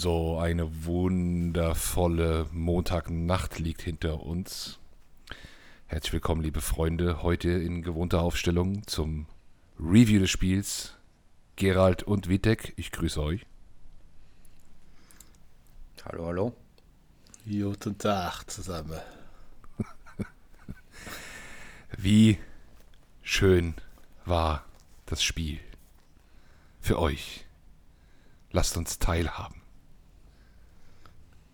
So eine wundervolle Montagnacht liegt hinter uns. Herzlich willkommen, liebe Freunde, heute in gewohnter Aufstellung zum Review des Spiels. Gerald und Witek, ich grüße euch. Hallo, hallo. Guten Tag zusammen. Wie schön war das Spiel für euch. Lasst uns teilhaben.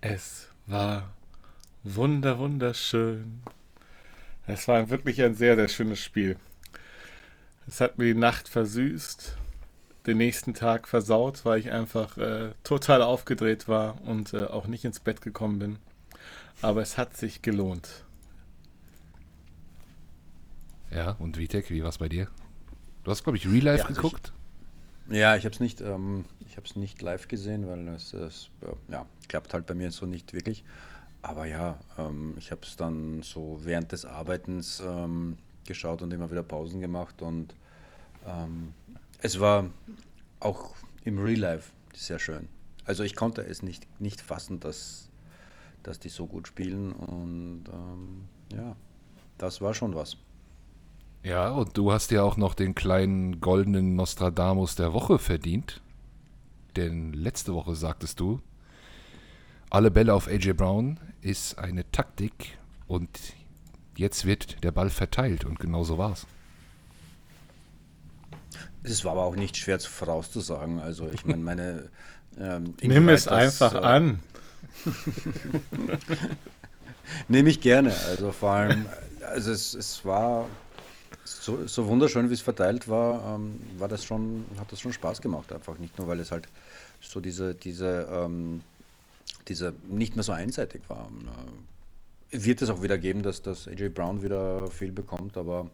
Es war wunder, wunderschön. Es war wirklich ein sehr, sehr schönes Spiel. Es hat mir die Nacht versüßt, den nächsten Tag versaut, weil ich einfach äh, total aufgedreht war und äh, auch nicht ins Bett gekommen bin. Aber es hat sich gelohnt. Ja, und Vitek, wie war es bei dir? Du hast, glaube ich, Real Life ja, also geguckt? Ja, ich habe es nicht, ähm, nicht live gesehen, weil es, es ja, klappt halt bei mir so nicht wirklich. Aber ja, ähm, ich habe es dann so während des Arbeitens ähm, geschaut und immer wieder Pausen gemacht und ähm, es war auch im Real Life sehr schön. Also ich konnte es nicht, nicht fassen, dass, dass die so gut spielen und ähm, ja, das war schon was. Ja, und du hast ja auch noch den kleinen goldenen Nostradamus der Woche verdient. Denn letzte Woche sagtest du, alle Bälle auf AJ Brown ist eine Taktik und jetzt wird der Ball verteilt und genau so war's. Es war aber auch nicht schwer vorauszusagen. Also ich meine, meine ähm, Nimm es einfach äh, an. Nehme ich gerne. Also vor allem, also es, es war so, so wunderschön, wie es verteilt war, ähm, war das schon, hat das schon Spaß gemacht. Einfach nicht nur, weil es halt so diese, diese ähm, dieser nicht mehr so einseitig war. Wird es auch wieder geben, dass, dass AJ Brown wieder viel bekommt, aber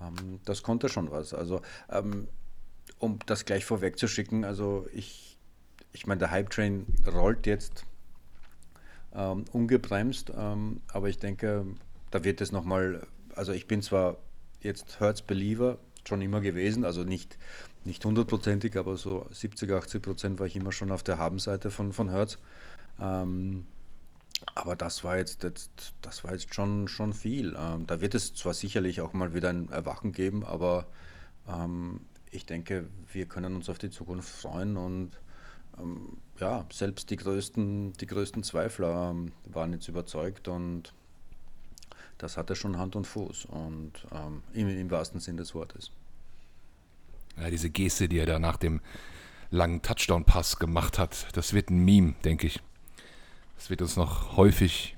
ähm, das konnte schon was. Also, ähm, um das gleich vorwegzuschicken, also ich, ich meine, der Hype-Train rollt jetzt ähm, ungebremst, ähm, aber ich denke, da wird es nochmal, also ich bin zwar jetzt Hertz Believer, schon immer gewesen, also nicht, nicht hundertprozentig, aber so 70, 80 Prozent war ich immer schon auf der Habenseite von, von Hertz. Ähm, aber das war jetzt, jetzt, das war jetzt schon, schon viel. Ähm, da wird es zwar sicherlich auch mal wieder ein Erwachen geben, aber ähm, ich denke, wir können uns auf die Zukunft freuen und ähm, ja, selbst die größten, die größten Zweifler ähm, waren jetzt überzeugt und das hatte schon Hand und Fuß und ähm, im, im wahrsten Sinn des Wortes. Ja, diese Geste, die er da nach dem langen Touchdown-Pass gemacht hat, das wird ein Meme, denke ich. Das wird uns noch häufig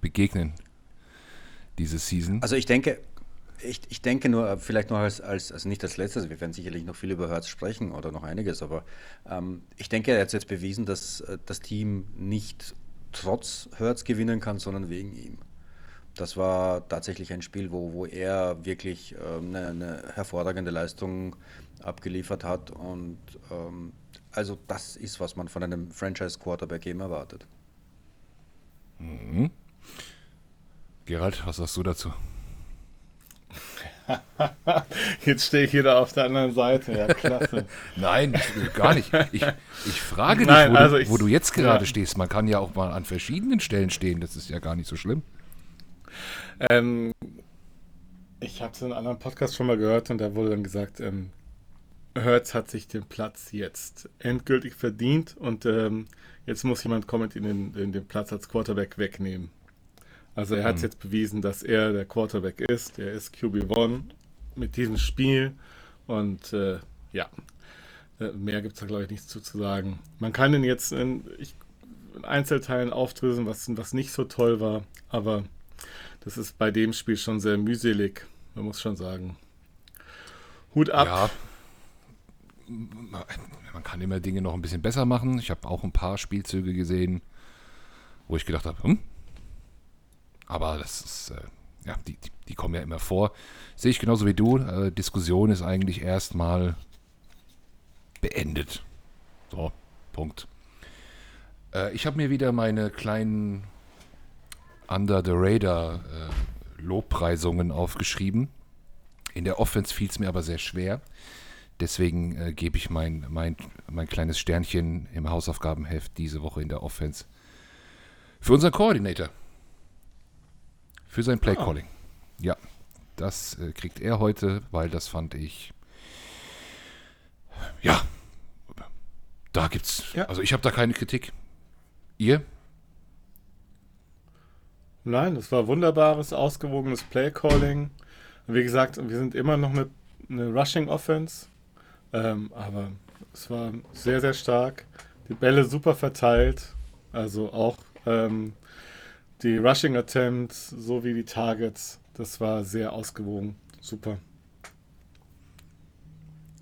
begegnen, diese Season. Also ich denke, ich, ich denke nur, vielleicht noch als, als, also nicht als letztes, wir werden sicherlich noch viel über Hertz sprechen oder noch einiges, aber ähm, ich denke, er hat jetzt bewiesen, dass äh, das Team nicht trotz Hertz gewinnen kann, sondern wegen ihm. Das war tatsächlich ein Spiel, wo, wo er wirklich ähm, eine, eine, hervorragende Leistung abgeliefert hat und ähm, also das ist, was man von einem Franchise-Quarterback eben erwartet. Mhm. Gerald, was sagst du dazu? Jetzt stehe ich wieder auf der anderen Seite. Ja, klasse. Nein, gar nicht. Ich, ich frage dich, Nein, wo, also du, wo, du, jetzt gerade ja. stehst. Man kann ja auch mal an verschiedenen Stellen stehen. Das ist ja gar nicht so schlimm. Ähm, ich habe es in einem anderen Podcast schon mal gehört und da wurde dann gesagt, ähm, Hertz hat sich den Platz jetzt endgültig verdient und ähm, jetzt muss jemand kommen und ihn den, den Platz als Quarterback wegnehmen. Also er hat mhm. jetzt bewiesen, dass er der Quarterback ist. Er ist QB1 mit diesem Spiel und äh, ja, äh, mehr gibt es da glaube ich nichts zu, zu sagen. Man kann ihn jetzt in, ich, in Einzelteilen aufdröseln, was, was nicht so toll war, aber das ist bei dem Spiel schon sehr mühselig. Man muss schon sagen. Hut ab. Ja man kann immer Dinge noch ein bisschen besser machen. Ich habe auch ein paar Spielzüge gesehen, wo ich gedacht habe, hm? Aber das ist, äh, ja, die, die, die, kommen ja immer vor. Sehe ich genauso wie du. Äh, Diskussion ist eigentlich erstmal beendet. So, Punkt. Äh, ich habe mir wieder meine kleinen Under the Radar äh, Lobpreisungen aufgeschrieben. In der Offense fiel es mir aber sehr schwer Deswegen äh, gebe ich mein, mein, mein kleines Sternchen im Hausaufgabenheft diese Woche in der Offense für unseren Koordinator. Für sein Playcalling. Ah. Ja, das äh, kriegt er heute, weil das fand ich. Ja, da gibt's. Ja. Also ich habe da keine Kritik. Ihr? Nein, das war wunderbares, ausgewogenes Playcalling. Wie gesagt, wir sind immer noch eine, eine Rushing Offense, ähm, aber es war sehr, sehr stark. Die Bälle super verteilt, also auch ähm, die Rushing Attempts sowie die Targets. Das war sehr ausgewogen, super.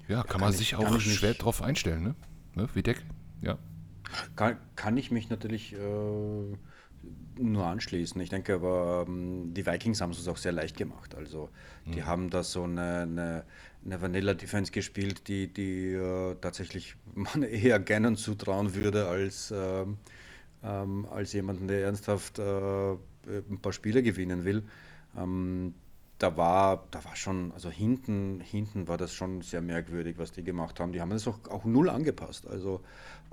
Ja, kann, kann man ich, sich auch schwer drauf einstellen, ne? ne? Wie Deck, ja. Kann, kann ich mich natürlich äh, nur anschließen. Ich denke aber, ähm, die Vikings haben es auch sehr leicht gemacht. Also die mhm. haben da so eine, eine, eine Vanilla-Defense gespielt, die, die äh, tatsächlich man eher gerne zutrauen würde als, äh, ähm, als jemanden, der ernsthaft äh, ein paar Spiele gewinnen will. Ähm, da war, da war schon, also hinten, hinten war das schon sehr merkwürdig, was die gemacht haben. Die haben das auch, auch null angepasst. Also,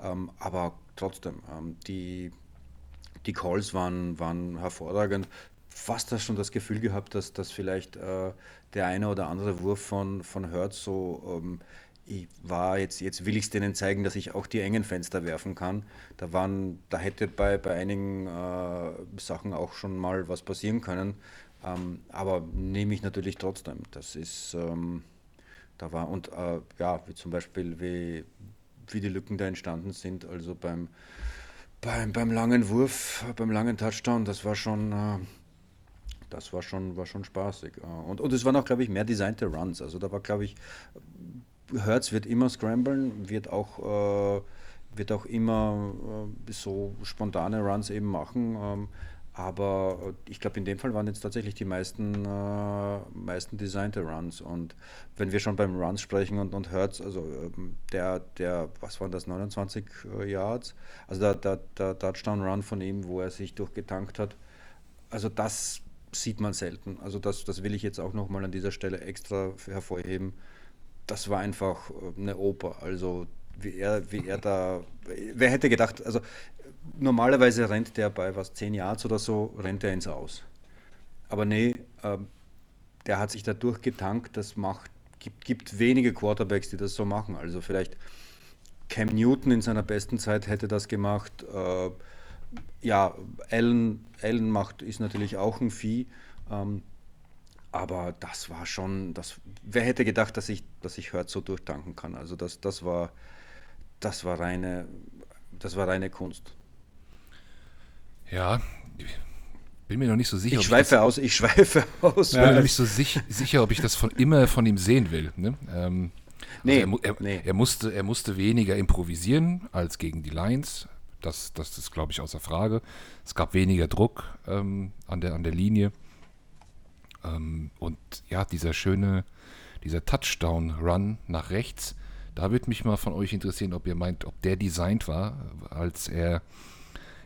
ähm, aber trotzdem, ähm, die, die Calls waren, waren hervorragend. Fast da schon das Gefühl gehabt, dass, dass vielleicht äh, der eine oder andere Wurf von, von Hertz so, ähm, ich war jetzt, jetzt will ich es denen zeigen, dass ich auch die engen Fenster werfen kann. Da waren, da hätte bei, bei einigen äh, Sachen auch schon mal was passieren können. Ähm, aber nehme ich natürlich trotzdem. Das ist, ähm, da war, und äh, ja, wie zum Beispiel, wie, wie die Lücken da entstanden sind, also beim, beim, beim langen Wurf, beim langen Touchdown, das war schon, äh, das war schon, war schon spaßig. Äh, und, und es waren auch, glaube ich, mehr designte Runs. Also da war, glaube ich, Hertz wird immer scramblen, wird auch, äh, wird auch immer so spontane Runs eben machen. Ähm, aber äh, ich glaube, in dem Fall waren jetzt tatsächlich die meisten, äh, meisten designte Runs. Und wenn wir schon beim Runs sprechen und, und Hertz, also ähm, der, der, was waren das, 29 äh, Yards? Also der, der, der Touchdown-Run von ihm, wo er sich durchgetankt hat. Also das sieht man selten. Also das, das will ich jetzt auch nochmal an dieser Stelle extra hervorheben. Das war einfach äh, eine Oper. Also wie er, wie er da, wer hätte gedacht, also normalerweise rennt der bei was, 10 Yards oder so, rennt er ins Aus. Aber nee, äh, der hat sich da durchgetankt, das macht, gibt, gibt wenige Quarterbacks, die das so machen. Also vielleicht Cam Newton in seiner besten Zeit hätte das gemacht. Äh, ja, Allen, Allen macht, ist natürlich auch ein Vieh. Ähm, aber das war schon, das, wer hätte gedacht, dass ich, dass ich Hurt so durchtanken kann? Also das, das war, das war reine, das war reine Kunst. Ja, bin mir noch nicht so sicher. Ich schweife ich aus, ich schweife aus. Ich bin mir noch nicht so sich, sicher, ob ich das von immer von ihm sehen will. Ne? Ähm, nee, also er, er, nee. er, musste, er musste weniger improvisieren als gegen die Lions. Das, das ist, glaube ich, außer Frage. Es gab weniger Druck ähm, an, der, an der Linie. Ähm, und ja, dieser schöne, dieser Touchdown-Run nach rechts, da würde mich mal von euch interessieren, ob ihr meint, ob der designt war, als er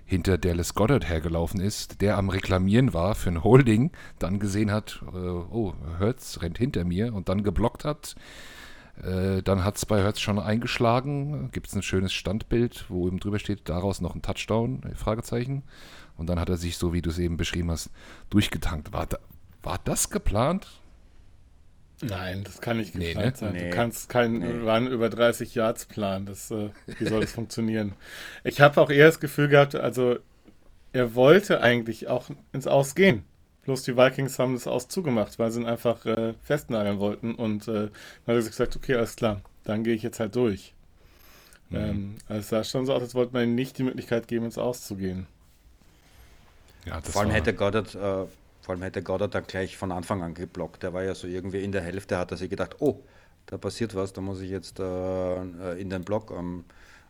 hinter Dallas Goddard hergelaufen ist, der am Reklamieren war für ein Holding, dann gesehen hat, äh, oh, Hertz rennt hinter mir und dann geblockt hat. Äh, dann hat es bei Hertz schon eingeschlagen, gibt es ein schönes Standbild, wo eben drüber steht, daraus noch ein Touchdown, Fragezeichen. Und dann hat er sich, so wie du es eben beschrieben hast, durchgetankt. War, da, war das geplant? Nein, das kann nicht geplant nee, ne? sein. Nee. Du kannst keinen nee. Run über 30 Yards planen. Das, äh, wie soll das funktionieren? Ich habe auch eher das Gefühl gehabt, also er wollte eigentlich auch ins Aus gehen. Bloß die Vikings haben das Aus zugemacht, weil sie ihn einfach äh, festnageln wollten. Und äh, dann hat er gesagt, okay, alles klar, dann gehe ich jetzt halt durch. Mhm. Ähm, also es sah schon so aus, als wollte man ihm nicht die Möglichkeit geben, ins Aus zu gehen. Ja, Vor allem hätte Goddard äh, vor allem hätte Goddard dann gleich von Anfang an geblockt. Der war ja so irgendwie in der Hälfte, hat er sich gedacht, oh, da passiert was, da muss ich jetzt äh, in den Block. Ähm,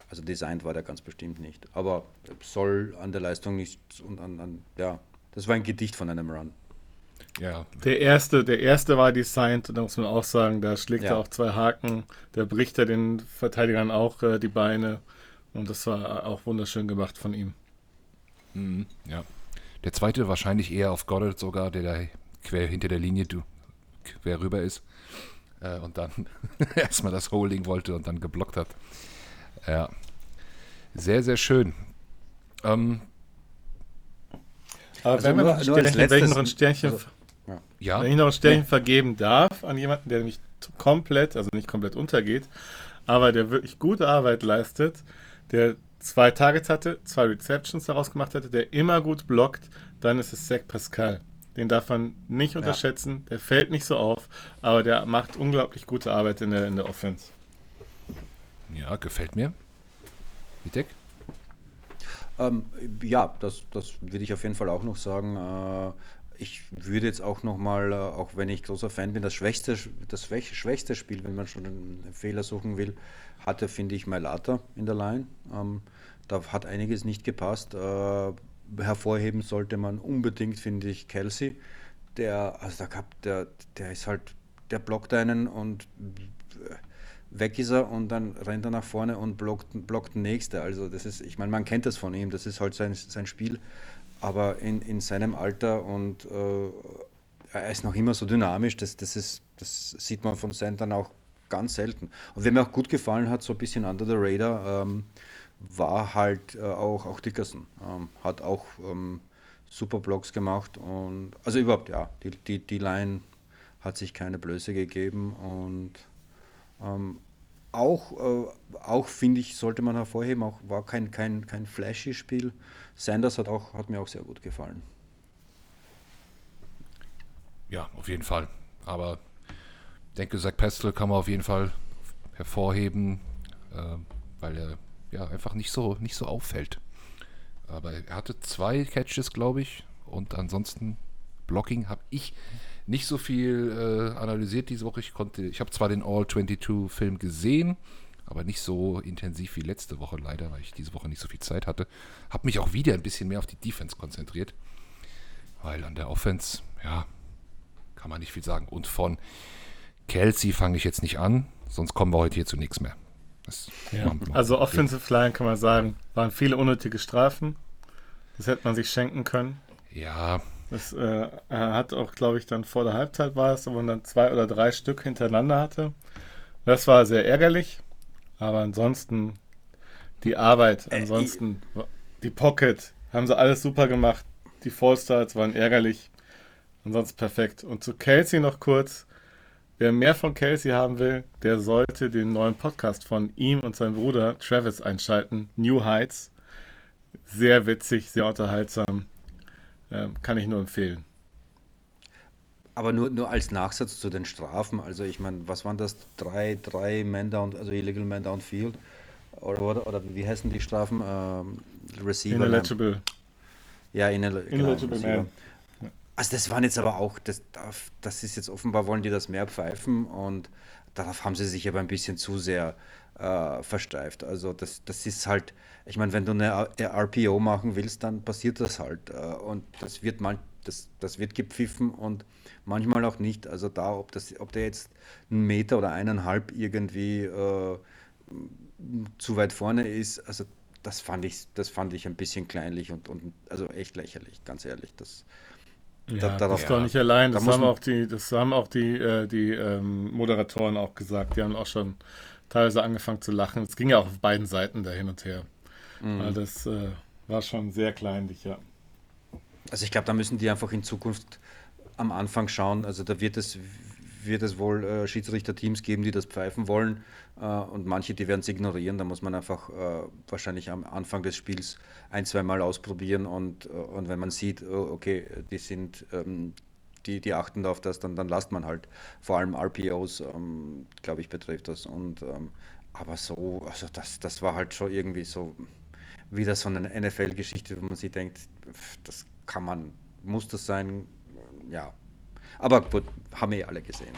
also designt war der ganz bestimmt nicht. Aber soll an der Leistung nichts und an, an, ja, das war ein Gedicht von einem Run. Ja. Der erste, der erste war designt, da muss man auch sagen, da schlägt ja. er auch zwei Haken, da bricht er den Verteidigern auch äh, die Beine und das war auch wunderschön gemacht von ihm. Mhm, ja. Der zweite wahrscheinlich eher auf Goddard sogar, der da quer hinter der Linie quer rüber ist. äh, und dann erstmal das Holding wollte und dann geblockt hat. Ja, sehr, sehr schön. Ähm, Aber Also wenn, nur- noch ein nur Sternchen, wenn ich noch ein Sternchen, also, ja. ja, wenn ich noch ein Sternchen vergeben darf an jemanden, der nämlich komplett, also nicht komplett untergeht, aber der wirklich gute Arbeit leistet, der zwei Targets hatte, zwei Receptions daraus gemacht hatte, der immer gut blockt, dann ist es Zach Pascal. Den darf man nicht unterschätzen, der fällt nicht so auf, aber der macht unglaublich gute Arbeit in der, in der Offense. ja, gefällt mir. Vitek? Ähm, ja, das, das würde ich auf jeden Fall auch noch sagen. Äh, ich würde jetzt auch noch mal, äh, auch wenn ich großer Fan bin, das schwächste, das schwäch- schwächste Spiel, wenn man schon einen Fehler suchen will, hatte, finde ich, Mailata in der Line. Ähm, da hat einiges nicht gepasst. Äh, hervorheben sollte man unbedingt, finde ich, Kelsey. Der, also gab, der, der ist halt, der blockt einen und weg ist er und dann rennt er nach vorne und blockt, blockt den Nächste. Also das ist, ich meine, man kennt das von ihm, das ist halt sein, sein Spiel, aber in, in seinem Alter und äh, er ist noch immer so dynamisch, das, das, ist, das sieht man von Centern auch ganz selten. Und wer mir auch gut gefallen hat, so ein bisschen under the radar, ähm, war halt äh, auch, auch Dickerson. Ähm, hat auch ähm, super Blocks gemacht und also überhaupt, ja, die, die, die Line hat sich keine Blöße gegeben und ähm, auch, äh, auch finde ich, sollte man hervorheben, auch war kein, kein, kein flashy Spiel. Sanders hat, auch, hat mir auch sehr gut gefallen. Ja, auf jeden Fall. Aber denke, Zach Pestel kann man auf jeden Fall hervorheben, äh, weil er ja einfach nicht so, nicht so auffällt. Aber er hatte zwei Catches, glaube ich. Und ansonsten Blocking habe ich nicht so viel äh, analysiert diese Woche. Ich konnte, ich habe zwar den All-22-Film gesehen, aber nicht so intensiv wie letzte Woche leider, weil ich diese Woche nicht so viel Zeit hatte. Habe mich auch wieder ein bisschen mehr auf die Defense konzentriert. Weil an der Offense, ja, kann man nicht viel sagen. Und von Kelsey fange ich jetzt nicht an, sonst kommen wir heute hier zu nichts mehr. Wir- Also Offensive Line kann man sagen, waren viele unnötige Strafen. Das hätte man sich schenken können. Ja, Das äh, hat auch, glaube ich, dann vor der Halbzeit war es, wo man dann zwei oder drei Stück hintereinander hatte. Das war sehr ärgerlich, aber ansonsten die Arbeit, ansonsten die Pocket, haben sie alles super gemacht. Die Fallstarts waren ärgerlich, ansonsten perfekt. Und zu Kelsey noch kurz. Wer mehr von Kelsey haben will, der sollte den neuen Podcast von ihm und seinem Bruder Travis einschalten. New Heights. Sehr witzig, sehr unterhaltsam. Ähm, kann ich nur empfehlen. Aber nur, nur als Nachsatz zu den Strafen, also ich meine, was waren das? Drei, drei Man Down, also Illegal Man Downfield? Oder, oder, oder wie heißen die Strafen? Ähm, Receiver. Ineligible. Ja, inel Ineligible Receiver. Man. Also das waren jetzt aber auch, das, das ist jetzt offenbar, wollen die das mehr pfeifen und darauf haben sie sich aber ein bisschen zu sehr äh, versteift. Also das, das ist halt, ich meine, wenn du eine RPO machen willst, dann passiert das halt. Äh, und das wird man, das, das wird gepfiffen und manchmal auch nicht. Also da, ob das, ob der jetzt einen Meter oder eineinhalb irgendwie äh, zu weit vorne ist, also das fand ich, das fand ich ein bisschen kleinlich und, und also echt lächerlich, ganz ehrlich. Das, Ja, darauf- das ist doch nicht allein. da Das muss haben auch die, das haben auch die, äh, die ähm, Moderatoren auch gesagt. Die haben auch schon teilweise angefangen zu lachen. Es ging ja auch auf beiden Seiten da hin und her. Mhm. Weil das äh, war schon sehr kleinlich, ja. Also ich glaube, da müssen die einfach in Zukunft am Anfang schauen. Also da wird es, wird es wohl äh, Schiedsrichterteams geben, die das pfeifen wollen äh, und manche, die werden es ignorieren. Da muss man einfach äh, wahrscheinlich am Anfang des Spiels ein, zwei Mal ausprobieren und, äh, und wenn man sieht, oh, okay, die sind, ähm, die, die achten auf das, dann, dann lasst man halt. Vor allem RPOs, ähm, glaube ich, betrifft das. Und ähm, aber so, also das, das war halt schon irgendwie so wieder so eine NFL-Geschichte, wo man sich denkt, das kann man, muss das sein? Ja. Aber gut, haben wir ja alle gesehen.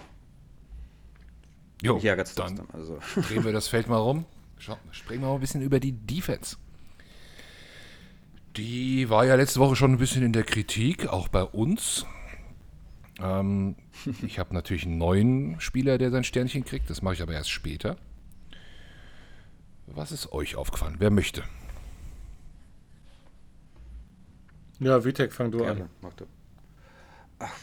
jo, Mich ärgert es trotzdem. Also. drehen wir das Feld mal rum. Schau, springen wir mal ein bisschen über die Defense. Die war ja letzte Woche schon ein bisschen in der Kritik, auch bei uns. Ähm, ich habe natürlich einen neuen Spieler, der sein Sternchen kriegt. Das mache ich aber erst später. Was ist euch aufgefallen? Wer möchte? Ja, Vitek, fang du Gerne, an. mach du. Ach,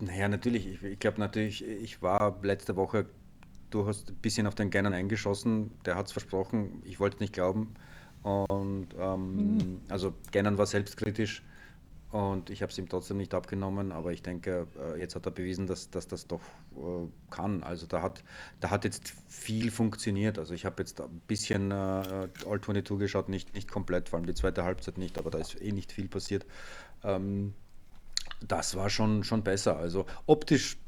naja, natürlich. Ich, ich glaube natürlich, ich war letzte Woche durchaus ein bisschen auf den Gannon eingeschossen. Der hat es versprochen. Ich wollte es nicht glauben. Und ähm, mhm. also Gannon war selbstkritisch und ich habe es ihm trotzdem nicht abgenommen, aber ich denke, äh, jetzt hat er bewiesen, dass, dass das doch äh, kann. Also da hat, da hat jetzt viel funktioniert. Also ich habe jetzt ein bisschen äh, All 22 geschaut, nicht, nicht komplett, vor allem die zweite Halbzeit nicht, aber da ist eh nicht viel passiert. Ähm, das war schon, schon besser. Also optisch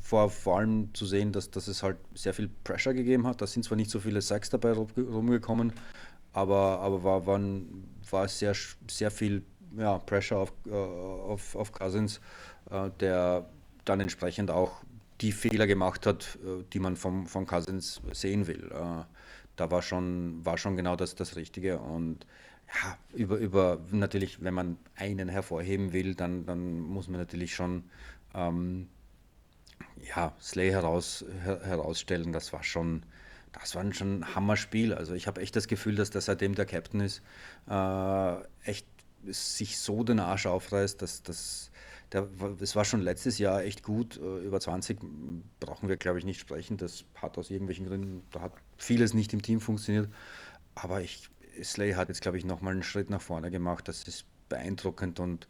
vor, vor allem zu sehen, dass, dass es halt sehr viel Pressure gegeben hat. Da sind zwar nicht so viele Sacks dabei rumgekommen, aber, aber war, waren, war sehr, sehr viel ja, Pressure auf, äh, auf, auf Cousins, äh, der dann entsprechend auch die Fehler gemacht hat, äh, die man vom, von Cousins sehen will. da war schon, war schon genau das, das Richtige. Und ja, über, über natürlich, wenn man einen hervorheben will, dann, dann muss man natürlich schon ähm, ja, Slay heraus, her, herausstellen. Das war schon, das war schon ein Hammerspiel. Also ich habe echt das Gefühl, dass der seitdem der Captain ist, äh, echt sich so den Arsch aufreißt, dass das, das war schon letztes Jahr echt gut. Äh, über 20 brauchen wir, glaube ich, nicht sprechen. Das hat aus irgendwelchen Gründen, da hat vieles nicht im Team funktioniert. Aber ich, Slay hat jetzt, glaube ich, nochmal einen Schritt nach vorne gemacht. Das ist beeindruckend und,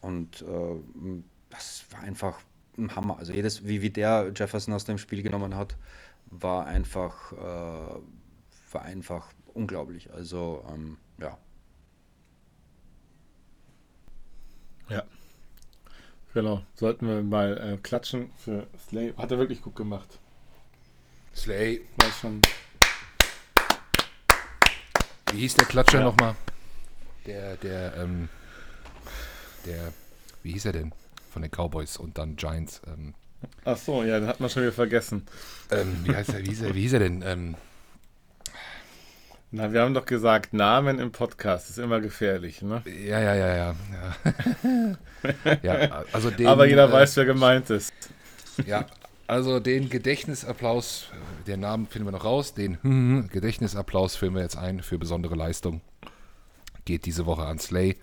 und äh, das war einfach ein Hammer. Also jedes, wie, wie der Jefferson aus dem Spiel genommen hat, war einfach, äh, war einfach unglaublich. Also ähm, ja, Ja. Genau. Sollten wir mal äh, klatschen für Slay. Hat er wirklich gut gemacht. Slay. War schon. Wie hieß der Klatscher ja. nochmal? Der, der, ähm, der, wie hieß er denn? Von den Cowboys und dann Giants. Ähm. Ach so, ja, den hat man schon wieder vergessen. Ähm, wie, heißt er, wie, hieß er, wie hieß er denn? Ähm, na, wir haben doch gesagt, Namen im Podcast ist immer gefährlich, ne? Ja, ja, ja, ja. Ja, ja also den, Aber jeder äh, weiß, wer gemeint ist. Ja, also den Gedächtnisapplaus, den Namen finden wir noch raus, den Gedächtnisapplaus führen wir jetzt ein für besondere Leistung. Geht diese Woche an Slay.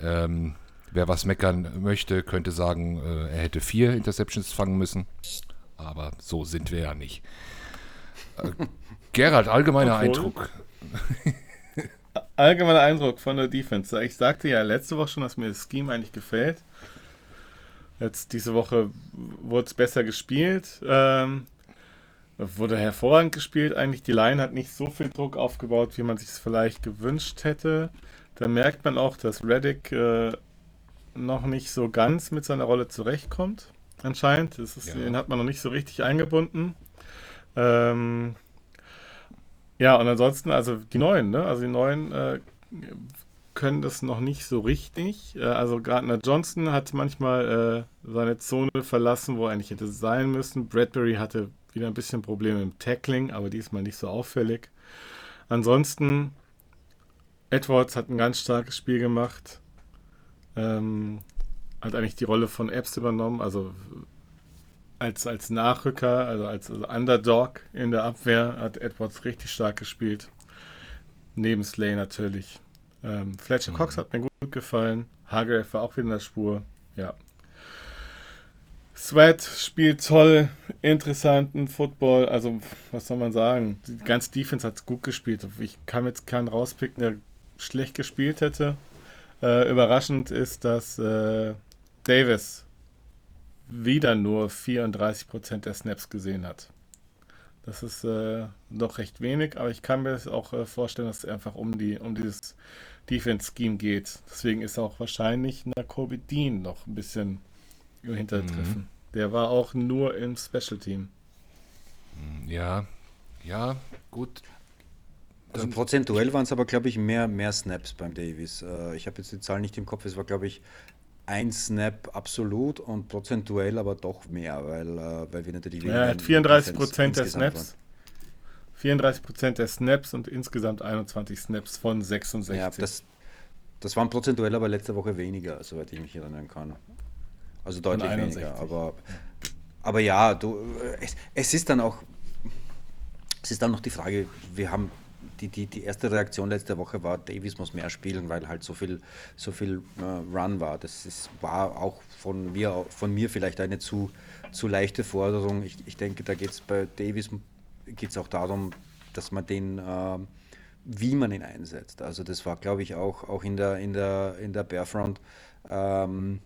Ähm, wer was meckern möchte, könnte sagen, äh, er hätte vier Interceptions fangen müssen. Aber so sind wir ja nicht. Äh, Gerald, allgemeiner Eindruck. Allgemeiner Eindruck von der Defense. Ich sagte ja letzte Woche schon, dass mir das Scheme eigentlich gefällt. Jetzt diese Woche wurde es besser gespielt. Ähm, wurde hervorragend gespielt. Eigentlich die Line hat nicht so viel Druck aufgebaut, wie man sich es vielleicht gewünscht hätte. Da merkt man auch, dass Reddick äh, noch nicht so ganz mit seiner Rolle zurechtkommt. Anscheinend. Ist, ja. Den hat man noch nicht so richtig eingebunden. Ähm, ja, und ansonsten, also die neuen, ne? Also die neuen äh, können das noch nicht so richtig. Äh, also Gardner Johnson hat manchmal äh, seine Zone verlassen, wo er eigentlich hätte sein müssen. Bradbury hatte wieder ein bisschen Probleme im Tackling, aber diesmal nicht so auffällig. Ansonsten, Edwards hat ein ganz starkes Spiel gemacht. Ähm, hat eigentlich die Rolle von Epps übernommen, also als, als Nachrücker, also als Underdog in der Abwehr, hat Edwards richtig stark gespielt. Neben Slay natürlich. Ähm, Fletcher Cox mhm. hat mir gut gefallen. Hargrave war auch wieder in der Spur. Ja. Sweat spielt toll, interessanten Football. Also, was soll man sagen? Die ganze Defense hat gut gespielt. Ich kann jetzt keinen rauspicken, der schlecht gespielt hätte. Äh, überraschend ist, dass äh, Davis wieder nur 34% der Snaps gesehen hat. Das ist äh, doch recht wenig, aber ich kann mir das auch äh, vorstellen, dass es einfach um, die, um dieses Defense-Scheme geht. Deswegen ist auch wahrscheinlich Nakobe Dean noch ein bisschen im Hintertreffen. Mhm. Der war auch nur im Special-Team. Ja, ja, gut. Also prozentuell waren es aber, glaube ich, mehr, mehr Snaps beim Davis. Äh, ich habe jetzt die Zahl nicht im Kopf, es war, glaube ich, ein Snap absolut und prozentuell aber doch mehr, weil, äh, weil wir natürlich ja, er hat 34 Prozent der Snaps. Waren. 34 Prozent der Snaps und insgesamt 21 Snaps von 66. Ja, das, das waren prozentuell aber letzte Woche weniger, soweit ich mich erinnern kann. Also deutlich weniger. Aber, aber ja, du, es, es ist dann auch, es ist dann noch die Frage, wir haben die, die, die erste Reaktion letzte Woche war, Davis muss mehr spielen, weil halt so viel, so viel äh, Run war. Das ist, war auch von mir, von mir vielleicht eine zu, zu leichte Forderung. Ich, ich denke, da geht es bei Davis geht's auch darum, dass man den, äh, wie man ihn einsetzt. Also das war, glaube ich, auch, auch in der, in der, in der Barefront. Ähm,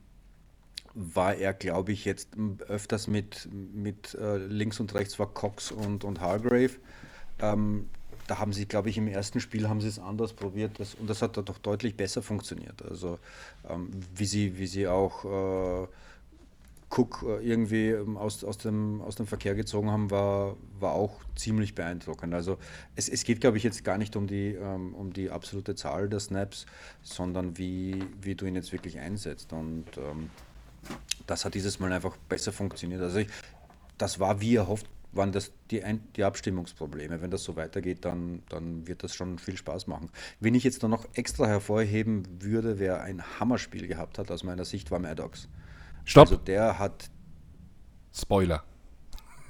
war er, glaube ich, jetzt öfters mit, mit äh, links und rechts war Cox und, und Hargrave. Ähm, da haben sie, glaube ich, im ersten Spiel haben sie es anders probiert das, und das hat da doch deutlich besser funktioniert. Also ähm, wie, sie, wie sie auch äh, Cook äh, irgendwie ähm, aus, aus, dem, aus dem Verkehr gezogen haben, war, war auch ziemlich beeindruckend. Also es, es geht, glaube ich, jetzt gar nicht um die, ähm, um die absolute Zahl der Snaps, sondern wie, wie du ihn jetzt wirklich einsetzt. Und ähm, das hat dieses Mal einfach besser funktioniert. Also ich, das war wie erhofft, waren das die, Ein die Abstimmungsprobleme. Wenn das so weitergeht, dann, dann wird das schon viel Spaß machen. Wenn ich jetzt noch extra hervorheben würde, wer ein Hammerspiel gehabt hat, aus meiner Sicht, war Maddox. Stopp. Also der hat. Spoiler.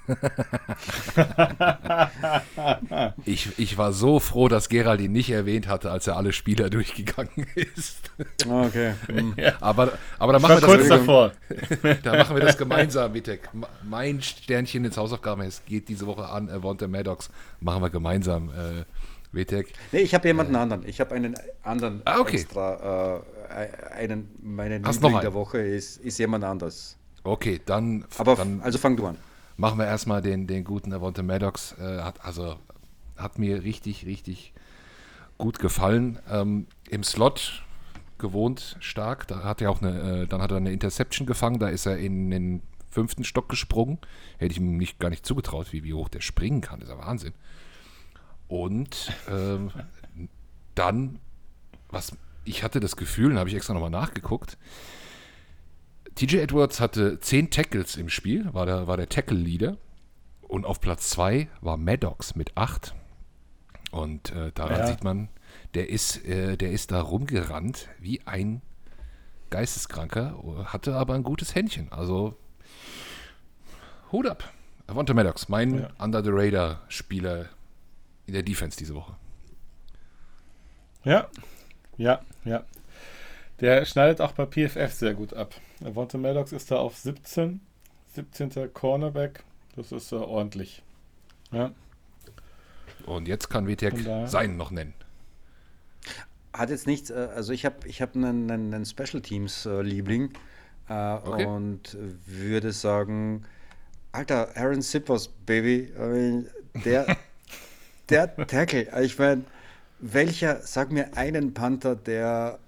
ich, ich war so froh, dass Gerald ihn nicht erwähnt hatte, als er alle Spieler durchgegangen ist. Okay. Hm. Aber, aber da machen, wir kurz das, davor. da machen wir das gemeinsam, Vitek. Mein Sternchen ins Hausaufgaben es geht diese Woche an Avonte Maddox. Machen wir gemeinsam, äh, Vitek. Nee, ich habe jemanden äh, anderen. Ich habe einen anderen ah, okay. extra. Äh, einen, meinen Hast Liebling der Woche ist, ist jemand anders. Okay, dann. Aber dann, also fang du an machen wir erstmal den, den guten Avonte Maddox. Äh, hat, also hat mir richtig, richtig gut gefallen. Ähm, Im Slot gewohnt stark. Da hat er auch eine, äh, dann hat er eine Interception gefangen. Da ist er in den fünften Stock gesprungen. Hätte ich ihm nicht, gar nicht zugetraut, wie, wie hoch der springen kann. Das ist ja Wahnsinn. Und ähm, dann, was ich hatte das Gefühl, und habe ich extra nochmal nachgeguckt, TJ Edwards hatte zehn Tackles im Spiel, war der, war der Tackle-Leader. Und auf Platz zwei war Maddox mit acht. Und äh, daran ja. sieht man, der ist, äh, der ist da rumgerannt wie ein Geisteskranker, hatte aber ein gutes Händchen. Also Hut ab. Avante Maddox, mein ja. Under the Radar-Spieler in der Defense diese Woche. Ja, ja, ja. Der schneidet auch bei PFF sehr gut ab. Avante Maddox ist da auf 17. 17. Cornerback. Das ist äh, ordentlich. Ja. Und jetzt kann WTEC seinen noch nennen. Hat jetzt nichts, äh, also ich habe ich hab einen, einen Special Teams äh, Liebling äh, okay. und würde sagen, Alter, Aaron Sippers, Baby, der, der Tackle, ich meine, welcher, sag mir einen Panther, der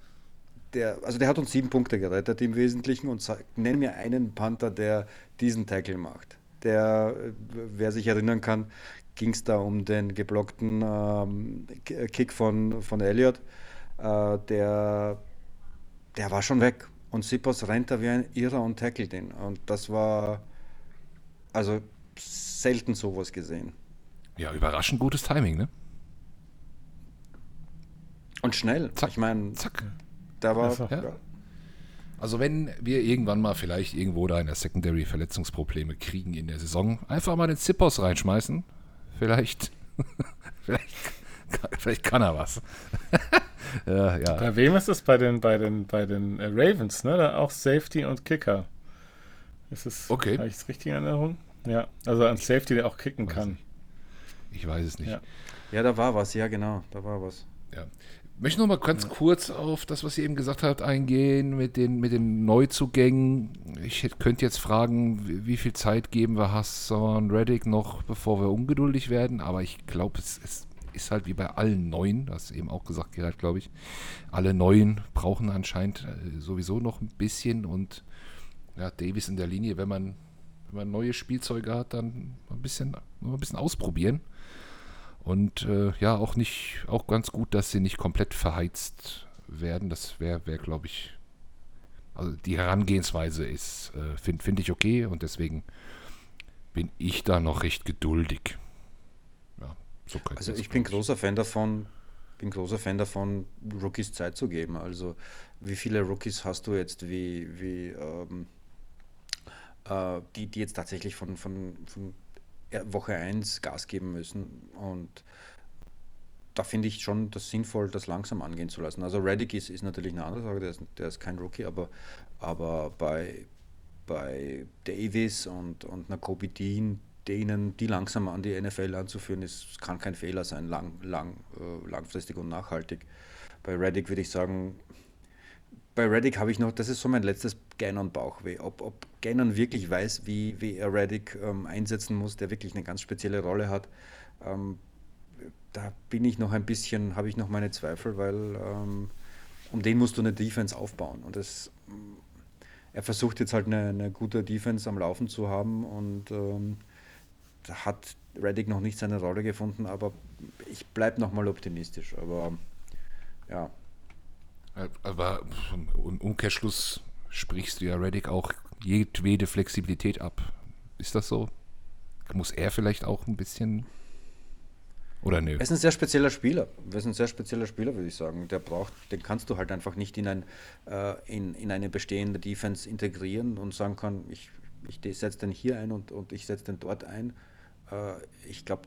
der, also der hat uns sieben Punkte gerettet im Wesentlichen und sag, nenn mir einen Panther, der diesen Tackle macht. Der, wer sich erinnern kann, ging es da um den geblockten ähm, Kick von, von Elliott. Äh, der, der war schon weg. Und Sippers rennt da wie ein Irrer und tackelt ihn. Und das war also selten sowas gesehen. Ja, überraschend gutes Timing, ne? Und schnell. Zack. Ich meine, zack. Da war, ja. Ja. Also wenn wir irgendwann mal vielleicht irgendwo da in der Secondary Verletzungsprobleme kriegen in der Saison, einfach mal den Zippos reinschmeißen. Vielleicht, vielleicht, vielleicht kann er was. ja, ja. Bei wem ist es? Bei den, bei den, bei den äh, Ravens, ne? Da auch Safety und Kicker. Ist es, okay. habe ich es richtig in Erinnerung? Ja, also ein Safety, der auch kicken kann. Ich weiß es nicht. Ja. ja, da war was, ja genau, da war was. Ja. Ich möchte noch mal ganz kurz auf das, was ihr eben gesagt habt, eingehen mit den, mit den Neuzugängen. Ich könnte jetzt fragen, wie viel Zeit geben wir Hassan Reddick noch, bevor wir ungeduldig werden. Aber ich glaube, es, es, ist halt wie bei allen Neuen, das eben auch gesagt, Gerald, glaube ich. Alle Neuen brauchen anscheinend äh, sowieso noch ein bisschen. Und ja, Davis in der Linie, wenn man, wenn man neue Spielzeuge hat, dann ein bisschen, ein bisschen ausprobieren. Und äh, ja, auch nicht, auch ganz gut, dass sie nicht komplett verheizt werden. Das wäre, wär, glaube ich, also die Herangehensweise ist, äh, finde find ich okay und deswegen bin ich da noch recht geduldig. Ja, so also ich bin großer Fan davon, bin großer Fan davon, Rookies Zeit zu geben. Also wie viele Rookies hast du jetzt, wie, wie ähm, äh, die, die jetzt tatsächlich von, von, von Woche 1 Gas geben müssen. Und da finde ich schon das sinnvoll, das langsam angehen zu lassen. Also Reddick ist, ist natürlich eine andere Sache, der ist, der ist kein Rookie, aber, aber bei, bei Davis und, und Nakobe Dean, denen die langsam an die NFL anzuführen, ist, kann kein Fehler sein, lang, lang, äh, langfristig und nachhaltig. Bei Reddick würde ich sagen, bei Reddick habe ich noch, das ist so mein letztes Gannon-Bauchweh. Ob, ob Gannon wirklich weiß, wie, wie er Reddick ähm, einsetzen muss, der wirklich eine ganz spezielle Rolle hat, ähm, da bin ich noch ein bisschen, habe ich noch meine Zweifel, weil ähm, um den musst du eine Defense aufbauen. Und das, er versucht jetzt halt eine, eine gute Defense am Laufen zu haben und ähm, da hat Reddick noch nicht seine Rolle gefunden, aber ich bleibe nochmal optimistisch. Aber ja. Aber im Umkehrschluss sprichst du ja Reddick auch jedwede Flexibilität ab. Ist das so? Muss er vielleicht auch ein bisschen oder nö? Er ist ein sehr spezieller Spieler. Er ist ein sehr spezieller Spieler, würde ich sagen. Der braucht, den kannst du halt einfach nicht in, ein, äh, in, in eine bestehende Defense integrieren und sagen kann, ich, ich setze den hier ein und, und ich setze den dort ein. Äh, ich glaube,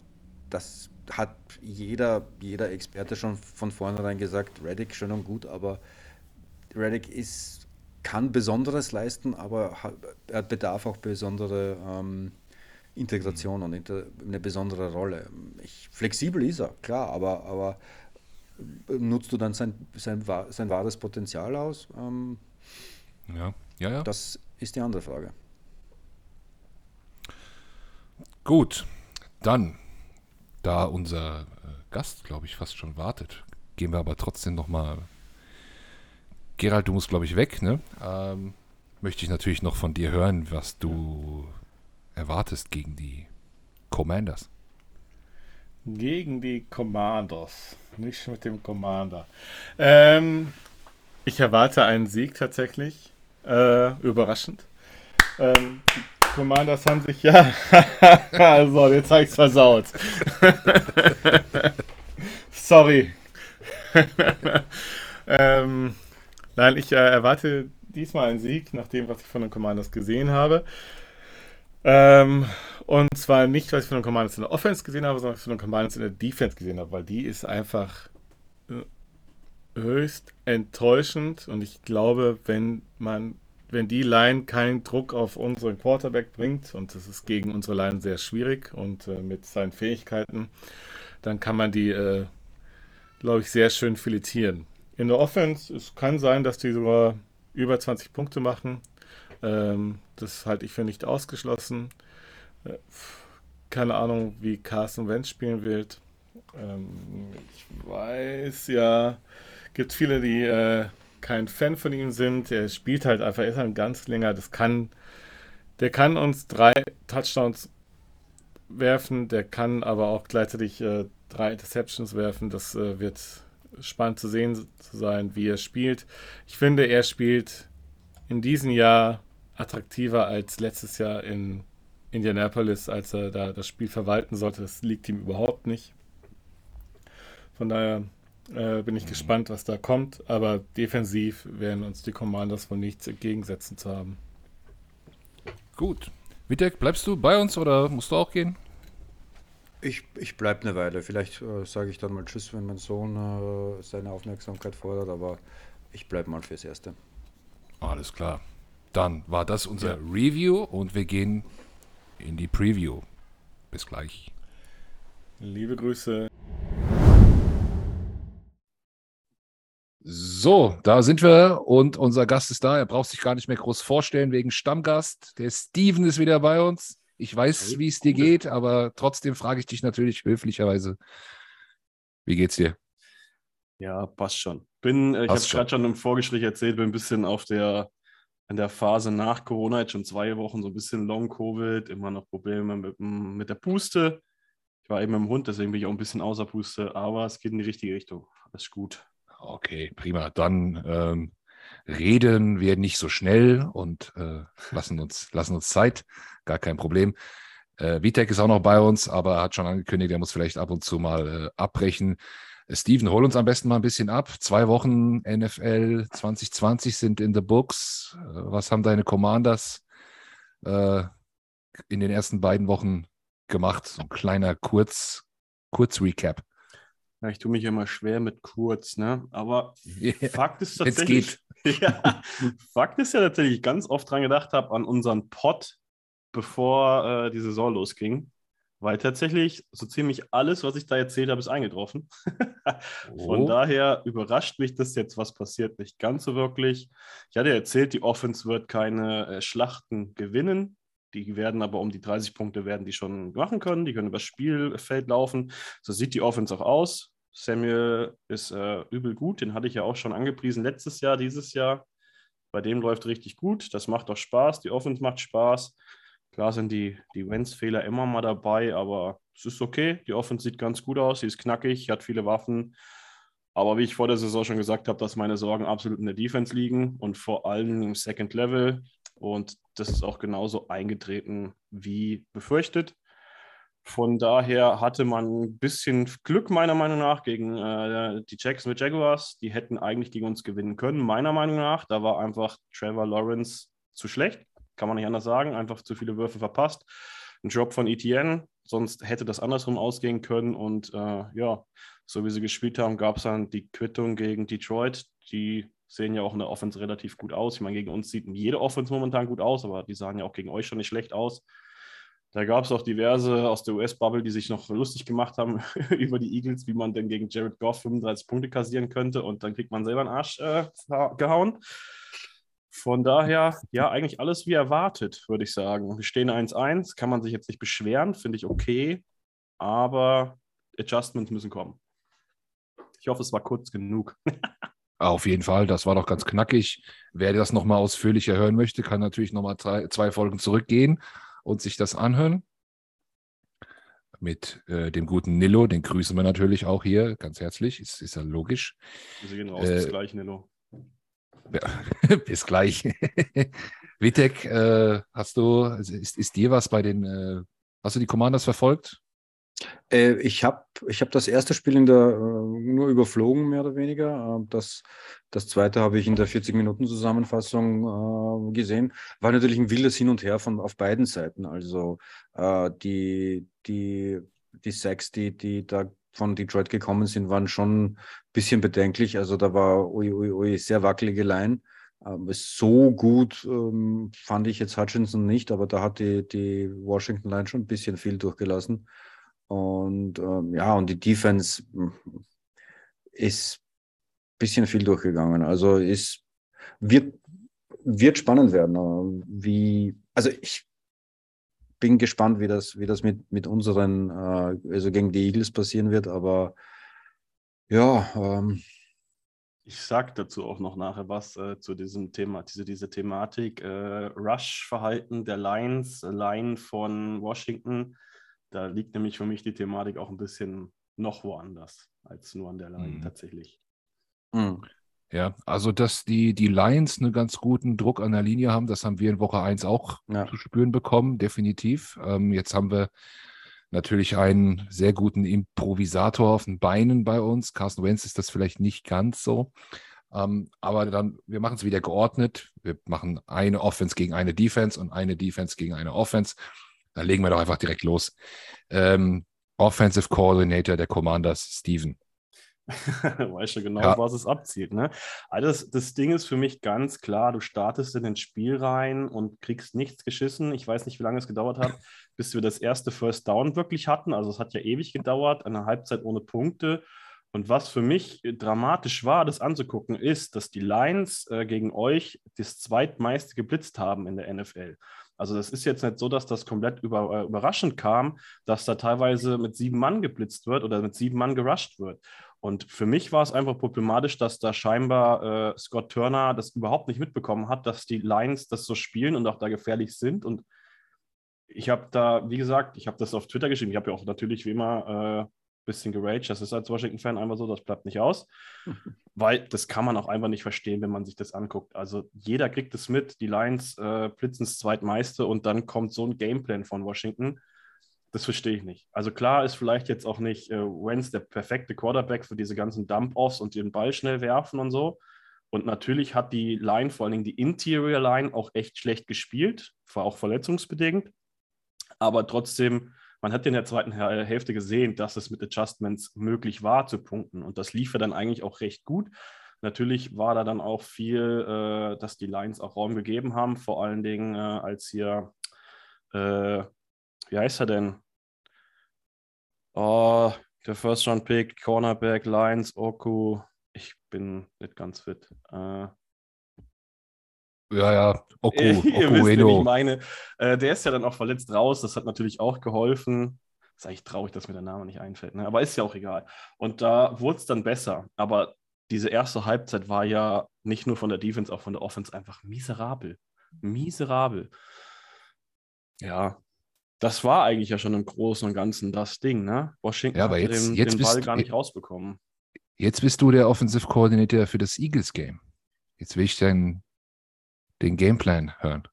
das hat jeder, jeder Experte schon von vornherein gesagt, Reddick schön und gut, aber Reddick ist, kann Besonderes leisten, aber er bedarf auch besondere ähm, Integration und inter, eine besondere Rolle. Ich, flexibel ist er, klar, aber, aber nutzt du dann sein, sein, sein wahres Potenzial aus? Ähm, ja. ja, ja. Das ist die andere Frage. Gut, dann, da unser äh, Gast, glaube ich, fast schon wartet, gehen wir aber trotzdem nochmal. Gerald, du musst, glaube ich, weg, ne? Ähm, möchte ich natürlich noch von dir hören, was du erwartest gegen die Commanders? Gegen die Commanders. Nicht mit dem Commander. Ähm, ich erwarte einen Sieg tatsächlich. Äh, überraschend. Ähm, Commanders haben sich ja. so, jetzt habe ich es versaut. Sorry. ähm, nein, ich äh, erwarte diesmal einen Sieg, nach dem, was ich von den Commanders gesehen habe. Ähm, und zwar nicht, was ich von den Commanders in der Offense gesehen habe, sondern was ich von den Commanders in der Defense gesehen habe, weil die ist einfach äh, höchst enttäuschend und ich glaube, wenn man, wenn die Line keinen Druck auf unseren Quarterback bringt, und das ist gegen unsere Line sehr schwierig und äh, mit seinen Fähigkeiten, dann kann man die, äh, glaube ich, sehr schön filetieren. In der Offense, es kann sein, dass die sogar über 20 Punkte machen. Ähm, das halte ich für nicht ausgeschlossen. Äh, keine Ahnung, wie Carson Wentz spielen wird. Ähm, ich weiß ja, gibt viele, die äh, kein Fan von ihm sind. Er spielt halt einfach, er ist ein ganz länger. Das kann, der kann uns drei Touchdowns werfen, der kann aber auch gleichzeitig äh, drei Interceptions werfen. Das äh, wird spannend zu sehen zu sein, wie er spielt. Ich finde, er spielt in diesem Jahr attraktiver als letztes Jahr in Indianapolis, als er da das Spiel verwalten sollte. Das liegt ihm überhaupt nicht. Von daher äh, bin ich mhm. gespannt, was da kommt. Aber defensiv werden uns die Commanders wohl nichts entgegensetzen zu haben. Gut. Witek, bleibst du bei uns oder musst du auch gehen? Ich, ich bleibe eine Weile. Vielleicht äh, sage ich dann mal Tschüss, wenn mein Sohn äh, seine Aufmerksamkeit fordert, aber ich bleibe mal fürs Erste. Alles klar. Dann war das unser ja. Review und wir gehen in die Preview. Bis gleich. Liebe Grüße. So, da sind wir und unser Gast ist da. Er braucht sich gar nicht mehr groß vorstellen wegen Stammgast. Der Steven ist wieder bei uns. Ich weiß, wie es dir geht, aber trotzdem frage ich dich natürlich höflicherweise. Wie geht's dir? Ja, passt schon. Bin, äh, ich habe gerade schon im Vorgespräch erzählt, bin ein bisschen auf der in der Phase nach Corona, jetzt schon zwei Wochen, so ein bisschen Long-Covid, immer noch Probleme mit, mit der Puste. Ich war eben im Hund, deswegen bin ich auch ein bisschen außer Puste, aber es geht in die richtige Richtung. Alles gut. Okay, prima. Dann ähm, reden wir nicht so schnell und äh, lassen, uns, lassen uns Zeit. Gar kein Problem. Äh, Vitek ist auch noch bei uns, aber hat schon angekündigt, er muss vielleicht ab und zu mal äh, abbrechen. Steven, hol uns am besten mal ein bisschen ab. Zwei Wochen NFL 2020 sind in the books. Äh, was haben deine Commanders äh, in den ersten beiden Wochen gemacht? So ein kleiner Kurz, Kurz-Recap. Ja, ich tue mich immer schwer mit kurz, ne? Aber yeah. Fakt ist tatsächlich. ja, Fakt ist ja tatsächlich, ich ganz oft dran gedacht habe an unseren Pod, bevor äh, die Saison losging. Weil tatsächlich so ziemlich alles, was ich da erzählt habe, ist eingetroffen. Von oh. daher überrascht mich das jetzt, was passiert, nicht ganz so wirklich. Ich hatte erzählt, die Offense wird keine äh, Schlachten gewinnen. Die werden aber um die 30 Punkte werden die schon machen können. Die können übers Spielfeld laufen. So sieht die Offense auch aus. Samuel ist äh, übel gut. Den hatte ich ja auch schon angepriesen letztes Jahr, dieses Jahr. Bei dem läuft richtig gut. Das macht auch Spaß. Die Offense macht Spaß. Klar sind die, die Wenz-Fehler immer mal dabei, aber es ist okay. Die Offense sieht ganz gut aus. Sie ist knackig, hat viele Waffen. Aber wie ich vor der Saison schon gesagt habe, dass meine Sorgen absolut in der Defense liegen und vor allem im Second Level. Und das ist auch genauso eingetreten wie befürchtet. Von daher hatte man ein bisschen Glück, meiner Meinung nach, gegen äh, die Jacksonville Jaguars. Die hätten eigentlich gegen uns gewinnen können, meiner Meinung nach. Da war einfach Trevor Lawrence zu schlecht. Kann man nicht anders sagen. Einfach zu viele Würfe verpasst. Ein Job von ETN, sonst hätte das andersrum ausgehen können. Und äh, ja, so wie sie gespielt haben, gab es dann die Quittung gegen Detroit. Die sehen ja auch in der Offense relativ gut aus. Ich meine, gegen uns sieht jede Offense momentan gut aus, aber die sahen ja auch gegen euch schon nicht schlecht aus. Da gab es auch diverse aus der US-Bubble, die sich noch lustig gemacht haben über die Eagles, wie man denn gegen Jared Goff 35 Punkte kassieren könnte und dann kriegt man selber einen Arsch äh, gehauen. Von daher, ja, eigentlich alles wie erwartet, würde ich sagen. Wir stehen 1-1, kann man sich jetzt nicht beschweren, finde ich okay, aber Adjustments müssen kommen. Ich hoffe, es war kurz genug. Auf jeden Fall, das war doch ganz knackig. Wer das nochmal ausführlicher hören möchte, kann natürlich nochmal zwei Folgen zurückgehen und sich das anhören. Mit äh, dem guten Nilo, den grüßen wir natürlich auch hier ganz herzlich, ist, ist ja logisch. Wir gehen raus, äh, bis gleich, Nilo. bis gleich. Witek, äh, hast du, ist, ist dir was bei den, äh, hast du die Commanders verfolgt? Äh, ich habe ich hab das erste Spiel in der, äh, nur überflogen, mehr oder weniger. Äh, das, das zweite habe ich in der 40-Minuten-Zusammenfassung äh, gesehen. War natürlich ein wildes Hin und Her von, auf beiden Seiten. Also die, die, die Sacks, die, die da von Detroit gekommen sind, waren schon ein bisschen bedenklich. Also da war ui, ui, ui, sehr wackelige Line. Ähm, so gut ähm, fand ich jetzt Hutchinson nicht, aber da hat die, die Washington Line schon ein bisschen viel durchgelassen. Und ähm, ja, und die Defense hm, ist ein bisschen viel durchgegangen. Also ist, wird, wird spannend werden. Äh, wie, also ich bin gespannt, wie das, wie das mit, mit unseren, äh, also gegen die Eagles passieren wird, aber ja. Ähm, ich sage dazu auch noch nachher was äh, zu diesem Thema, diese, diese Thematik. Äh, Rush-Verhalten der Lions, Line von Washington da liegt nämlich für mich die Thematik auch ein bisschen noch woanders als nur an der Line mhm. tatsächlich. Mhm. Ja, also dass die, die Lions einen ganz guten Druck an der Linie haben, das haben wir in Woche 1 auch ja. zu spüren bekommen, definitiv. Ähm, jetzt haben wir natürlich einen sehr guten Improvisator auf den Beinen bei uns. Carsten Wentz ist das vielleicht nicht ganz so. Ähm, aber dann, wir machen es wieder geordnet. Wir machen eine Offense gegen eine Defense und eine Defense gegen eine Offense. Dann legen wir doch einfach direkt los. Ähm, Offensive Coordinator der Commanders, Steven. weißt du genau, ja. was es abzielt. Ne? Also das, das Ding ist für mich ganz klar, du startest in den Spiel rein und kriegst nichts geschissen. Ich weiß nicht, wie lange es gedauert hat, bis wir das erste First Down wirklich hatten. Also es hat ja ewig gedauert, eine Halbzeit ohne Punkte. Und was für mich dramatisch war, das anzugucken, ist, dass die Lions äh, gegen euch das zweitmeiste geblitzt haben in der NFL. Also das ist jetzt nicht so, dass das komplett über, äh, überraschend kam, dass da teilweise mit sieben Mann geblitzt wird oder mit sieben Mann gerusht wird. Und für mich war es einfach problematisch, dass da scheinbar äh, Scott Turner das überhaupt nicht mitbekommen hat, dass die Lions das so spielen und auch da gefährlich sind. Und ich habe da, wie gesagt, ich habe das auf Twitter geschrieben. Ich habe ja auch natürlich wie immer äh, bisschen geraged. Das ist als Washington-Fan einfach so, das bleibt nicht aus. Weil das kann man auch einfach nicht verstehen, wenn man sich das anguckt. Also jeder kriegt es mit, die Lions äh, blitzen das Zweitmeiste und dann kommt so ein Gameplan von Washington. Das verstehe ich nicht. Also klar ist vielleicht jetzt auch nicht äh, Wentz der perfekte Quarterback für diese ganzen Dump-Offs und den Ball schnell werfen und so. Und natürlich hat die Line, vor allen Dingen die Interior Line, auch echt schlecht gespielt, war auch verletzungsbedingt. Aber trotzdem man hat in der zweiten Hälfte gesehen, dass es mit Adjustments möglich war zu punkten. Und das lief ja dann eigentlich auch recht gut. Natürlich war da dann auch viel, äh, dass die Lions auch Raum gegeben haben, vor allen Dingen äh, als hier, äh, wie heißt er denn? Oh, der First Round Pick, Cornerback, Lions, Oku. Ich bin nicht ganz fit. Äh, ja, ja, Oku, Ihr Oku wisst, ich meine. Äh, der ist ja dann auch verletzt raus. Das hat natürlich auch geholfen. Ist eigentlich traurig, dass mir der Name nicht einfällt. Ne? Aber ist ja auch egal. Und da wurde es dann besser. Aber diese erste Halbzeit war ja nicht nur von der Defense, auch von der Offense einfach miserabel. Miserabel. Ja, das war eigentlich ja schon im Großen und Ganzen das Ding, ne? Washington ja, aber jetzt, den, jetzt den Ball gar nicht rausbekommen. Jetzt bist du der Offensive Coordinator für das Eagles Game. Jetzt will ich deinen den Gameplan hören?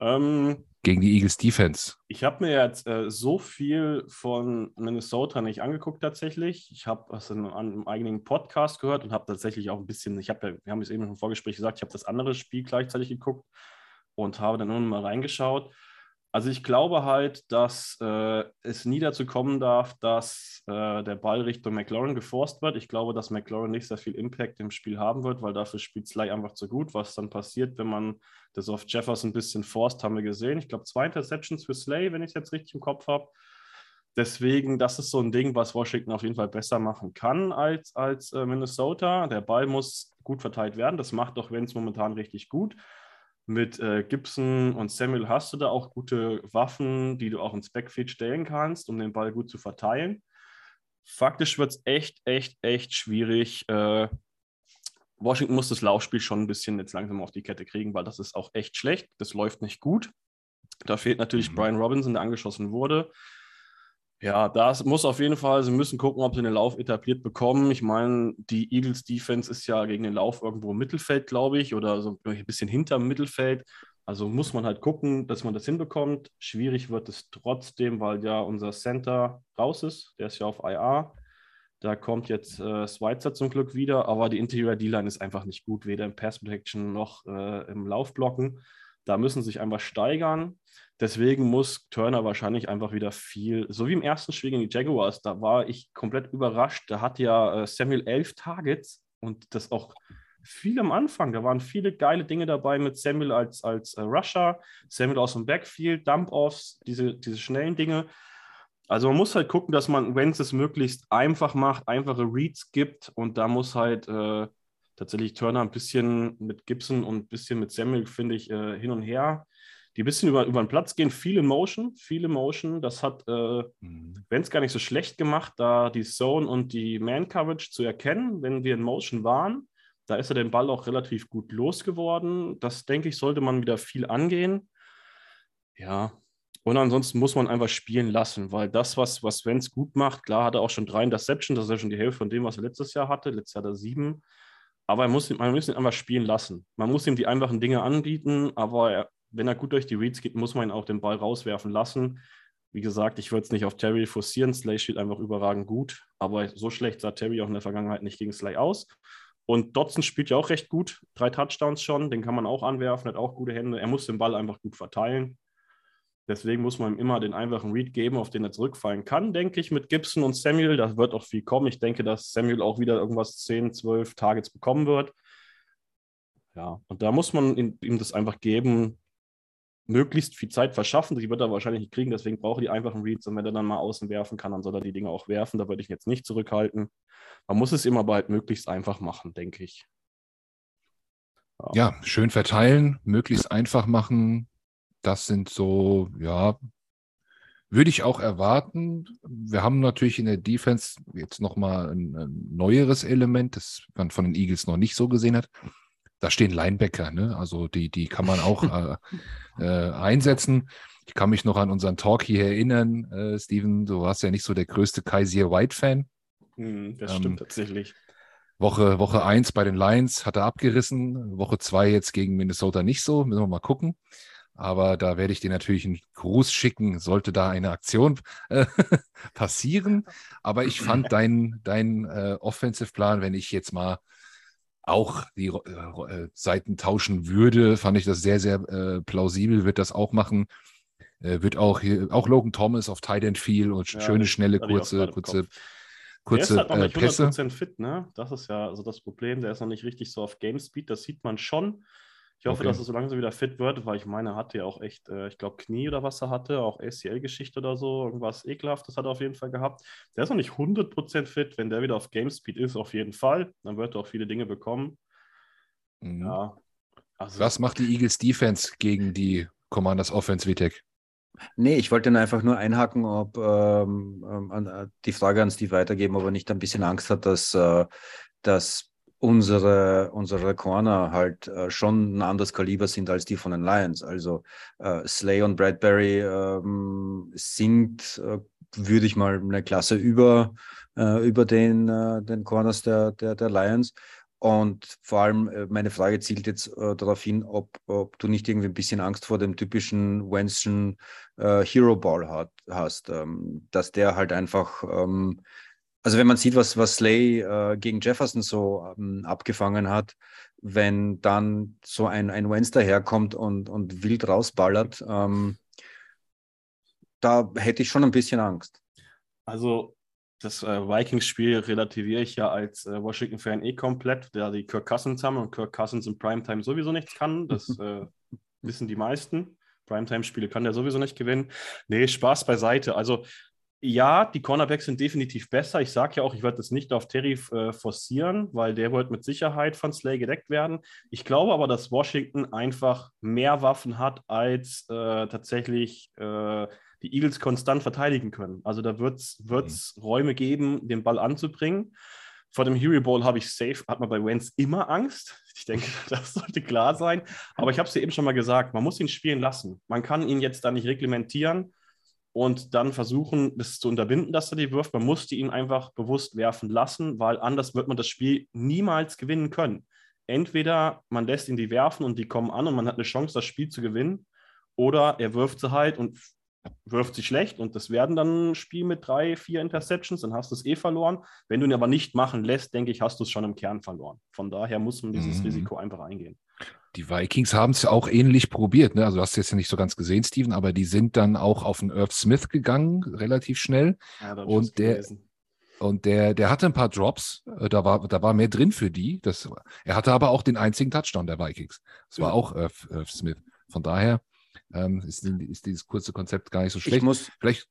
Ähm, Gegen die Eagles Defense. Ich habe mir jetzt äh, so viel von Minnesota nicht angeguckt tatsächlich. Ich habe es in einem eigenen Podcast gehört und habe tatsächlich auch ein bisschen, ich habe ja, wir haben es eben im Vorgespräch gesagt, ich habe das andere Spiel gleichzeitig geguckt und habe dann nur mal reingeschaut. Also ich glaube halt, dass äh, es nie dazu kommen darf, dass äh, der Ball Richtung McLaurin geforst wird. Ich glaube, dass McLaurin nicht sehr viel Impact im Spiel haben wird, weil dafür spielt Sly einfach zu gut. Was dann passiert, wenn man das auf Jefferson ein bisschen forst, haben wir gesehen. Ich glaube, zwei Interceptions für Slay, wenn ich es jetzt richtig im Kopf habe. Deswegen, das ist so ein Ding, was Washington auf jeden Fall besser machen kann als, als äh, Minnesota. Der Ball muss gut verteilt werden. Das macht doch Wenz momentan richtig gut mit äh, Gibson und Samuel hast du da auch gute Waffen, die du auch ins Backfield stellen kannst, um den Ball gut zu verteilen. Faktisch wird es echt, echt, echt schwierig. Äh, Washington muss das Laufspiel schon ein bisschen jetzt langsam auf die Kette kriegen, weil das ist auch echt schlecht. Das läuft nicht gut. Da fehlt natürlich mhm. Brian Robinson, der angeschossen wurde. Ja, das muss auf jeden Fall, sie müssen gucken, ob sie den Lauf etabliert bekommen. Ich meine, die Eagles Defense ist ja gegen den Lauf irgendwo im Mittelfeld, glaube ich, oder so ein bisschen hinterm Mittelfeld. Also muss man halt gucken, dass man das hinbekommt. Schwierig wird es trotzdem, weil ja unser Center raus ist. Der ist ja auf IA. Da kommt jetzt äh, Schweitzer zum Glück wieder, aber die Interior D-Line ist einfach nicht gut, weder im Pass Protection noch äh, im Laufblocken. Da müssen sie sich einfach steigern. Deswegen muss Turner wahrscheinlich einfach wieder viel, so wie im ersten Spiel gegen die Jaguars, da war ich komplett überrascht. Da hat ja äh, Samuel elf Targets und das auch viel am Anfang. Da waren viele geile Dinge dabei mit Samuel als, als äh, Rusher, Samuel aus dem Backfield, Dump-Offs, diese, diese schnellen Dinge. Also man muss halt gucken, dass man, wenn es möglichst einfach macht, einfache Reads gibt und da muss halt äh, tatsächlich Turner ein bisschen mit Gibson und ein bisschen mit Samuel, finde ich, äh, hin und her die ein bisschen über, über den Platz gehen, viele Motion, viele Motion. Das hat äh, mhm. es gar nicht so schlecht gemacht, da die Zone und die Man-Coverage zu erkennen, wenn wir in Motion waren. Da ist er den Ball auch relativ gut losgeworden. Das, denke ich, sollte man wieder viel angehen. Ja, und ansonsten muss man einfach spielen lassen, weil das, was, was Wenz gut macht, klar hat er auch schon drei Interceptions, das ist ja schon die Hälfte von dem, was er letztes Jahr hatte. Letztes Jahr hat er sieben. Aber er muss, man muss ihn einfach spielen lassen. Man muss ihm die einfachen Dinge anbieten, aber er, wenn er gut durch die Reads geht, muss man ihn auch den Ball rauswerfen lassen. Wie gesagt, ich würde es nicht auf Terry forcieren. Slay steht einfach überragend gut. Aber so schlecht sah Terry auch in der Vergangenheit nicht gegen Slay aus. Und Dotson spielt ja auch recht gut. Drei Touchdowns schon. Den kann man auch anwerfen, hat auch gute Hände. Er muss den Ball einfach gut verteilen. Deswegen muss man ihm immer den einfachen Read geben, auf den er zurückfallen kann, denke ich, mit Gibson und Samuel. Da wird auch viel kommen. Ich denke, dass Samuel auch wieder irgendwas 10, 12 Targets bekommen wird. Ja, und da muss man ihm das einfach geben, möglichst viel Zeit verschaffen. Die wird er wahrscheinlich nicht kriegen, deswegen braucht er die einfachen Reads. Und wenn er dann mal außen werfen kann, dann soll er die Dinge auch werfen. Da würde ich jetzt nicht zurückhalten. Man muss es immer aber halt möglichst einfach machen, denke ich. Ja. ja, schön verteilen, möglichst einfach machen. Das sind so, ja, würde ich auch erwarten. Wir haben natürlich in der Defense jetzt nochmal ein, ein neueres Element, das man von den Eagles noch nicht so gesehen hat da stehen Linebacker, ne? Also die, die kann man auch äh, äh, einsetzen. Ich kann mich noch an unseren Talk hier erinnern, äh, Steven. Du warst ja nicht so der größte Kaiser White-Fan. Mm, das ähm, stimmt tatsächlich. Woche, Woche 1 bei den Lions hat er abgerissen. Woche 2 jetzt gegen Minnesota nicht so. Müssen wir mal gucken. Aber da werde ich dir natürlich einen Gruß schicken, sollte da eine Aktion äh, passieren. Aber ich fand deinen dein, äh, Offensive-Plan, wenn ich jetzt mal auch die äh, äh, Seiten tauschen würde, fand ich das sehr, sehr äh, plausibel, wird das auch machen. Äh, wird auch hier, auch Logan Thomas auf Tight End viel und ja, schöne, schnelle, kurze, kurze, kurze der ist halt noch nicht 100% Pässe. fit, ne? Das ist ja also das Problem. Der ist noch nicht richtig so auf Game Speed. Das sieht man schon. Ich hoffe, okay. dass er so langsam wieder fit wird, weil ich meine, er hatte ja auch echt, äh, ich glaube, Knie oder was er hatte, auch ACL-Geschichte oder so, irgendwas ekelhaftes hat er auf jeden Fall gehabt. Der ist noch nicht 100% fit. Wenn der wieder auf Game Speed ist, auf jeden Fall, dann wird er auch viele Dinge bekommen. Mhm. Ja. Also, was macht die Eagles Defense gegen die Commanders Offense, Vitek? Nee, ich wollte einfach nur einhaken, ob ähm, ähm, äh, die Frage an Steve weitergeben, ob er nicht ein bisschen Angst hat, dass, äh, dass unsere, unsere Corner halt äh, schon ein anderes Kaliber sind als die von den Lions. Also äh, Slay und Bradbury ähm, sind, äh, würde ich mal, eine Klasse über, äh, über den, den Corners der, der, der Lions. Und vor allem, äh, meine Frage zielt jetzt äh, darauf hin, ob, ob, du nicht irgendwie ein bisschen Angst vor dem typischen Wenschen äh, Hero Ball hat, hast, ähm, dass der halt einfach, ähm, also wenn man sieht, was, was Slay äh, gegen Jefferson so ähm, abgefangen hat, wenn dann so ein, ein Wentz daherkommt und, und wild rausballert, ähm, da hätte ich schon ein bisschen Angst. Also das äh, Vikings-Spiel relativiere ich ja als äh, Washington-Fan eh komplett, da die Kirk Cousins haben und Kirk Cousins in Primetime sowieso nichts kann. Das äh, wissen die meisten. Primetime-Spiele kann der sowieso nicht gewinnen. Nee, Spaß beiseite. Also ja, die Cornerbacks sind definitiv besser. Ich sage ja auch, ich werde das nicht auf Terry äh, forcieren, weil der wird mit Sicherheit von Slay gedeckt werden. Ich glaube aber, dass Washington einfach mehr Waffen hat als äh, tatsächlich äh, die Eagles konstant verteidigen können. Also da wird es mhm. Räume geben, den Ball anzubringen. Vor dem Hero Ball habe ich safe, hat man bei Wentz immer Angst. Ich denke, das sollte klar sein. Aber ich habe es ja eben schon mal gesagt, man muss ihn spielen lassen. Man kann ihn jetzt da nicht reglementieren und dann versuchen, das zu unterbinden, dass er die wirft. Man musste ihn einfach bewusst werfen lassen, weil anders wird man das Spiel niemals gewinnen können. Entweder man lässt ihn die werfen und die kommen an und man hat eine Chance, das Spiel zu gewinnen, oder er wirft sie halt und wirft sie schlecht und das werden dann ein Spiel mit drei, vier Interceptions, dann hast du es eh verloren. Wenn du ihn aber nicht machen lässt, denke ich, hast du es schon im Kern verloren. Von daher muss man dieses mhm. Risiko einfach eingehen. Die Vikings haben es ja auch ähnlich probiert. Ne? Also du hast es jetzt ja nicht so ganz gesehen, Steven, aber die sind dann auch auf den Irv Smith gegangen, relativ schnell. Ja, und der, und der, der hatte ein paar Drops, äh, da war, da war mehr drin für die. Das, er hatte aber auch den einzigen Touchdown der Vikings. Das war ja. auch Irv, Irv Smith. Von daher, ähm, ist, ist, dieses kurze Konzept gar nicht so schlecht. Ich muss, Vielleicht,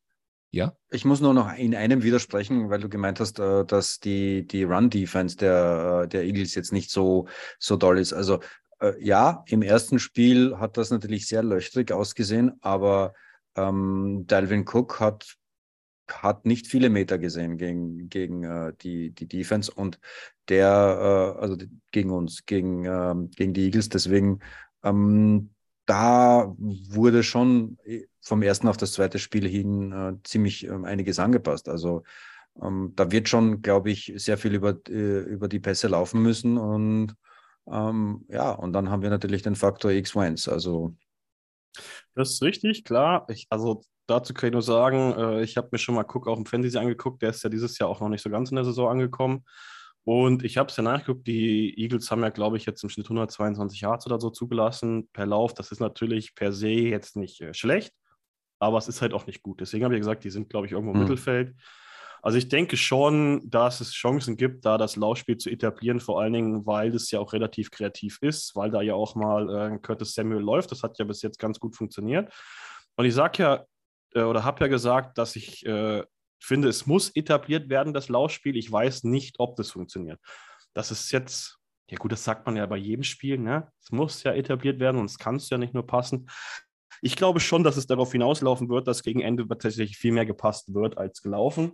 ja? Ich muss nur noch in einem widersprechen, weil du gemeint hast, äh, dass die, die Run-Defense der, äh, der Eagles jetzt nicht so, so doll ist. Also äh, ja, im ersten Spiel hat das natürlich sehr löchrig ausgesehen, aber ähm, Dalvin Cook hat, hat nicht viele Meter gesehen gegen, gegen äh, die, die Defense und der, äh, also gegen uns, gegen, ähm, gegen die Eagles. Deswegen ähm, da wurde schon äh, vom ersten auf das zweite Spiel hin äh, ziemlich ähm, einiges angepasst. Also ähm, da wird schon, glaube ich, sehr viel über, äh, über die Pässe laufen müssen. Und ähm, ja, und dann haben wir natürlich den Faktor X-Wins. Also das ist richtig, klar. Ich, also dazu kann ich nur sagen, äh, ich habe mir schon mal Cook auch im Fantasy angeguckt. Der ist ja dieses Jahr auch noch nicht so ganz in der Saison angekommen. Und ich habe es ja nachgeguckt, die Eagles haben ja, glaube ich, jetzt im Schnitt 122 Yards oder so zugelassen per Lauf. Das ist natürlich per se jetzt nicht äh, schlecht, aber es ist halt auch nicht gut. Deswegen habe ich gesagt, die sind, glaube ich, irgendwo im mhm. Mittelfeld. Also ich denke schon, dass es Chancen gibt, da das Laufspiel zu etablieren, vor allen Dingen, weil das ja auch relativ kreativ ist, weil da ja auch mal äh, Curtis Samuel läuft. Das hat ja bis jetzt ganz gut funktioniert. Und ich sage ja, äh, oder habe ja gesagt, dass ich äh, finde, es muss etabliert werden, das Laufspiel. Ich weiß nicht, ob das funktioniert. Das ist jetzt, ja gut, das sagt man ja bei jedem Spiel, ne? Es muss ja etabliert werden und es kann es ja nicht nur passen. Ich glaube schon, dass es darauf hinauslaufen wird, dass gegen Ende tatsächlich viel mehr gepasst wird als gelaufen.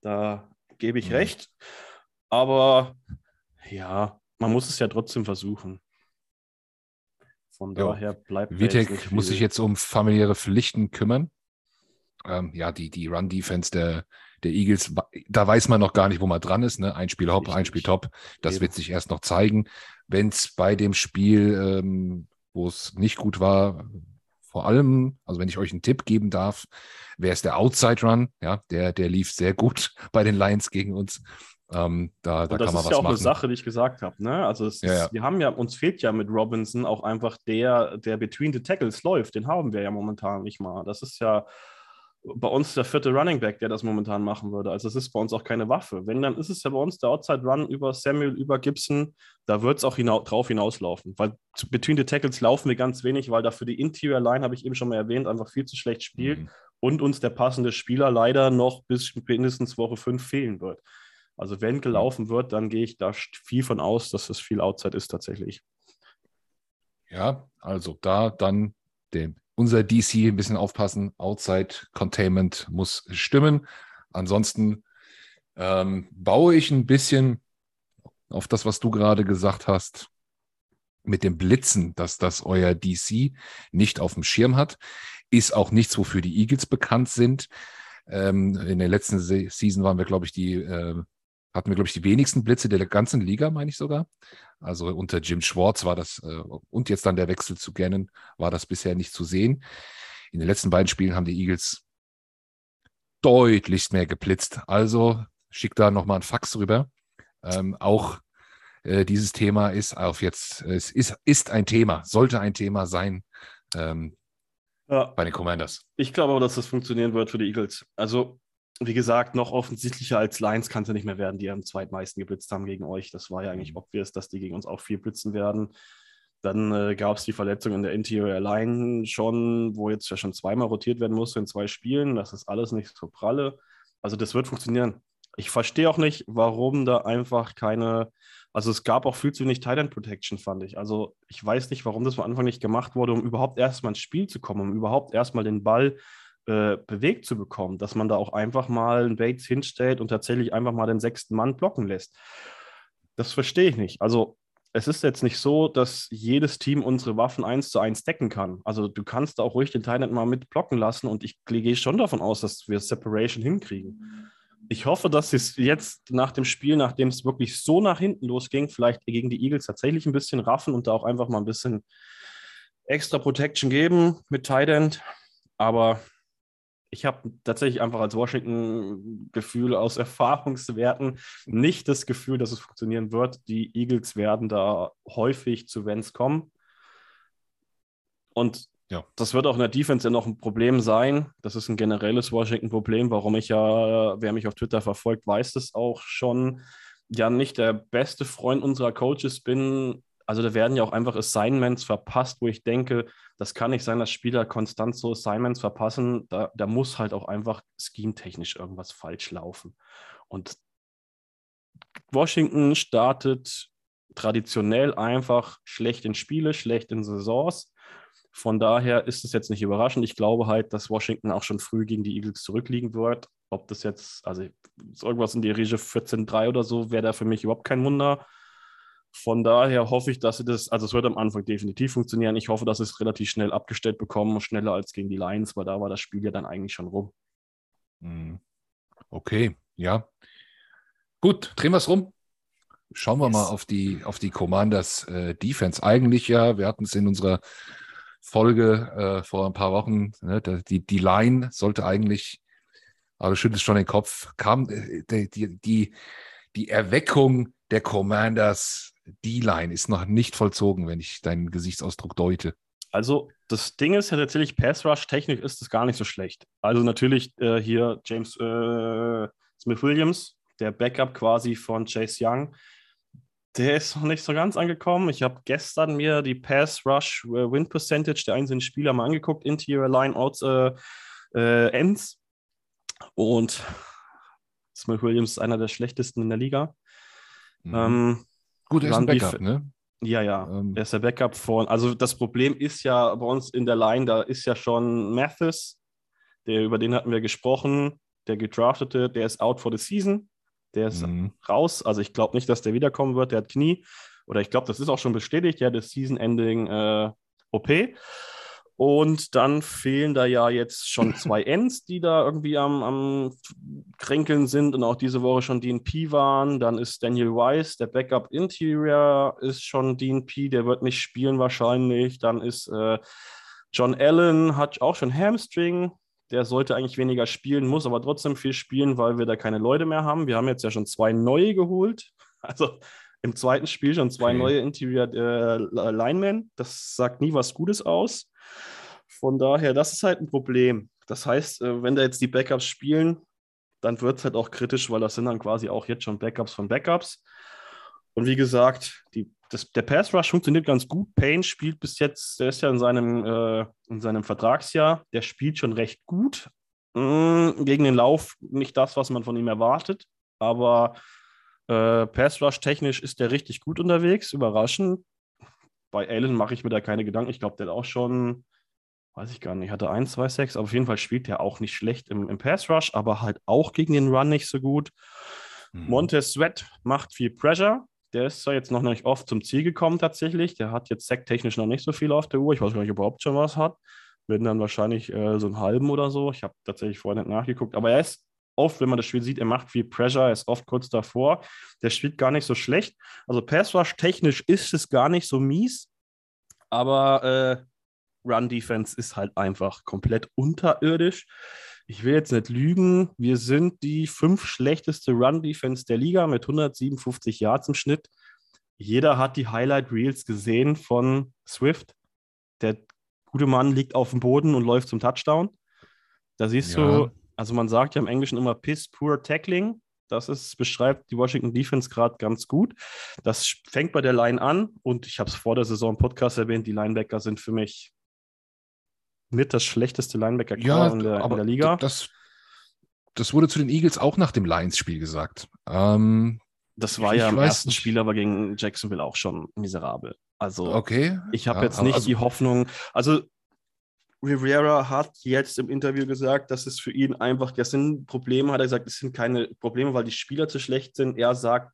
Da gebe ich mhm. recht. Aber ja, man muss es ja trotzdem versuchen. Von daher bleibt. Vitek muss sich jetzt um familiäre Pflichten kümmern ähm, ja, die, die Run-Defense der, der Eagles, da weiß man noch gar nicht, wo man dran ist. Ne? Ein Spiel hopp, ein Spiel top. Das Eben. wird sich erst noch zeigen. Wenn es bei dem Spiel, ähm, wo es nicht gut war, vor allem, also wenn ich euch einen Tipp geben darf, wäre es der Outside Run. Ja, der, der lief sehr gut bei den Lions gegen uns. Ähm, da, da das ist ja auch machen. eine Sache, die ich gesagt habe. Ne? Also Ja, ist, ja. wir haben ja, uns fehlt ja mit Robinson auch einfach der, der between the tackles läuft. Den haben wir ja momentan nicht mal. Das ist ja bei uns der vierte Running Back, der das momentan machen würde. Also es ist bei uns auch keine Waffe. Wenn, dann ist es ja bei uns der Outside Run über Samuel, über Gibson. Da wird es auch hinau drauf hinauslaufen. Weil between the tackles laufen wir ganz wenig, weil dafür die Interior Line, habe ich eben schon mal erwähnt, einfach viel zu schlecht spielt Mhm. und uns der passende Spieler leider noch bis mindestens Woche 5 fehlen wird. Also wenn gelaufen wird, dann gehe ich da viel von aus, dass es viel Outside ist tatsächlich. Ja, also da dann dem, unser DC ein bisschen aufpassen. Outside Containment muss stimmen. Ansonsten ähm, baue ich ein bisschen auf das, was du gerade gesagt hast, mit dem Blitzen, dass das euer DC nicht auf dem Schirm hat. Ist auch nichts, wofür die Eagles bekannt sind. Ähm, in der letzten Se Season waren wir, glaube ich, die, äh, hatten wir, glaube ich, die wenigsten Blitze der ganzen Liga, meine ich sogar. Also unter Jim Schwartz war das, äh, und jetzt dann der Wechsel zu Gannon, war das bisher nicht zu sehen. In den letzten beiden Spielen haben die Eagles deutlichst mehr geblitzt. Also schick da nochmal ein Fax rüber. Ähm, auch äh, dieses Thema ist auf jetzt, es ist, ist ein Thema, sollte ein Thema sein ähm, Ja, bei den Commanders. ich glaube aber, dass das funktionieren wird für die Eagles. Also, wie gesagt, noch offensichtlicher als Lions kann es ja nicht mehr werden, die am zweitmeisten geblitzt haben gegen euch. Das war ja eigentlich Mhm. obvious, dass die gegen uns auch viel blitzen werden. Dann äh, gab es die Verletzung in der Interior Line schon, wo jetzt ja schon zweimal rotiert werden musste in zwei Spielen. Das ist alles nicht so pralle. Also das wird funktionieren. Ich verstehe auch nicht, warum da einfach keine, also es gab auch viel zu wenig End Protection, fand ich. Also ich weiß nicht, warum das am Anfang nicht gemacht wurde, um überhaupt erstmal ins Spiel zu kommen, um überhaupt erstmal den Ball äh, bewegt zu bekommen, dass man da auch einfach mal einen Bates hinstellt und tatsächlich einfach mal den sechsten Mann blocken lässt. Das verstehe ich nicht. Also es ist jetzt nicht so, dass jedes Team unsere Waffen eins zu eins decken kann. Also du kannst auch ruhig den Teil mal mit blocken lassen und ich gehe schon davon aus, dass wir Separation hinkriegen. Ich hoffe, dass sie es jetzt nach dem Spiel, nachdem es wirklich so nach hinten losging, vielleicht gegen die Eagles tatsächlich ein bisschen raffen und da auch einfach mal ein bisschen extra Protection geben mit Tight End. Aber ich habe tatsächlich einfach als Washington-Gefühl aus Erfahrungswerten nicht das Gefühl, dass es funktionieren wird. Die Eagles werden da häufig zu Vents kommen. Und Ja. das wird auch in der Defense ja noch ein Problem sein. Das ist ein generelles Washington-Problem, warum ich ja, wer mich auf Twitter verfolgt, weiß das auch schon, ja nicht der beste Freund unserer Coaches bin. Also da werden ja auch einfach Assignments verpasst, wo ich denke, das kann nicht sein, dass Spieler konstant so Assignments verpassen. Da, da muss halt auch einfach scheme-technisch irgendwas falsch laufen. Und Washington startet traditionell einfach schlecht in Spiele, schlecht in Saisons. Von daher ist es jetzt nicht überraschend. Ich glaube halt, dass Washington auch schon früh gegen die Eagles zurückliegen wird. Ob das jetzt, also irgendwas in die Regie 14-3 oder so, wäre da für mich überhaupt kein Wunder. Von daher hoffe ich, dass sie das, also es wird am Anfang definitiv funktionieren. Ich hoffe, dass sie es relativ schnell abgestellt bekommen, schneller als gegen die Lions, weil da war das Spiel ja dann eigentlich schon rum. Mhm. Okay, ja. Gut, drehen wir es rum. Schauen wir Yes. mal auf die, auf die Commanders äh, Defense. Eigentlich ja, wir hatten es in unserer Folge äh, vor ein paar Wochen, ne, die, die Line sollte eigentlich, aber du schüttelst schon den Kopf, kam äh, die, die, die, die Erweckung der Commanders D-Line ist noch nicht vollzogen, wenn ich deinen Gesichtsausdruck deute. Also das Ding ist ja tatsächlich, Pass Rush technisch ist es gar nicht so schlecht. Also natürlich äh, hier James äh, Smith Williams, der Backup quasi von Chase Young, der ist noch nicht so ganz angekommen. Ich habe gestern mir die Pass Rush äh, Win Percentage der einzelnen Spieler mal angeguckt, Interior Line Outs äh, äh, Ends. Und Smith Williams ist einer der schlechtesten in der Liga. Mhm. Ähm, Gut, er ist ein Backup, ne? ja, ja. Ähm, Er ist der Backup von. Also das Problem ist ja bei uns in der Line, da ist ja schon Mathis, der, über den hatten wir gesprochen, der gedraftete, der ist out for the season. Der ist mhm. raus. Also ich glaube nicht, dass der wiederkommen wird. Der hat Knie. Oder ich glaube, das ist auch schon bestätigt, ja, das Season-Ending äh, OP. Und dann fehlen da ja jetzt schon zwei Ends, die da irgendwie am, am Kränkeln sind und auch diese Woche schon DNP waren. Dann ist Daniel Weiss, der Backup Interior, ist schon DNP, der wird nicht spielen wahrscheinlich. Dann ist äh, John Allen, hat auch schon Hamstring. Der sollte eigentlich weniger spielen, muss aber trotzdem viel spielen, weil wir da keine Leute mehr haben. Wir haben jetzt ja schon zwei neue geholt. Also im zweiten Spiel schon zwei okay. neue Interior äh, Linemen. Das sagt nie was Gutes aus. Von daher, das ist halt ein Problem. Das heißt, äh, wenn da jetzt die Backups spielen, dann wird es halt auch kritisch, weil das sind dann quasi auch jetzt schon Backups von Backups. Und wie gesagt, die, das, der Pass Rush funktioniert ganz gut. Payne spielt bis jetzt, der ist ja in seinem, äh, in seinem Vertragsjahr, der spielt schon recht gut. Mhm, gegen den Lauf nicht das, was man von ihm erwartet, aber äh, Pass Rush technisch ist der richtig gut unterwegs, überraschend. Bei Allen mache ich mir da keine Gedanken. Ich glaube, der hat auch schon, weiß ich gar nicht, hatte 1, 2, 6, aber auf jeden Fall spielt der auch nicht schlecht im, im Pass Rush, aber halt auch gegen den Run nicht so gut. Mhm. Montez Sweat macht viel Pressure, der ist zwar jetzt noch nicht oft zum Ziel gekommen tatsächlich. Der hat jetzt technisch noch nicht so viel auf der Uhr. Ich weiß gar nicht, ob er überhaupt schon was hat. Werden dann wahrscheinlich äh, so einen halben oder so. Ich habe tatsächlich vorher nicht nachgeguckt. Aber er ist oft, wenn man das Spiel sieht, er macht viel Pressure, er ist oft kurz davor. Der spielt gar nicht so schlecht. Also Pass Rush technisch ist es gar nicht so mies. Aber äh, Run Defense ist halt einfach komplett unterirdisch ich will jetzt nicht lügen, wir sind die fünf schlechteste Run-Defense der Liga mit 157 Yards im Schnitt. Jeder hat die Highlight Reels gesehen von Swift. Der gute Mann liegt auf dem Boden und läuft zum Touchdown. Da siehst ja. du, also man sagt ja im Englischen immer Piss Poor Tackling. Das ist, beschreibt die Washington Defense gerade ganz gut. Das fängt bei der Line an und ich habe es vor der Saison im Podcast erwähnt, die Linebacker sind für mich mit das schlechteste Linebacker ja, in, der, in der Liga. Das, das wurde zu den Eagles auch nach dem Lions-Spiel gesagt. Ähm, das war ja im ersten nicht. Spiel aber gegen Jacksonville auch schon miserabel. Also okay. ich habe ja, jetzt nicht also, die Hoffnung. Also Rivera hat jetzt im Interview gesagt, dass es für ihn einfach, das sind Probleme, hat er gesagt, es sind keine Probleme, weil die Spieler zu schlecht sind. Er sagt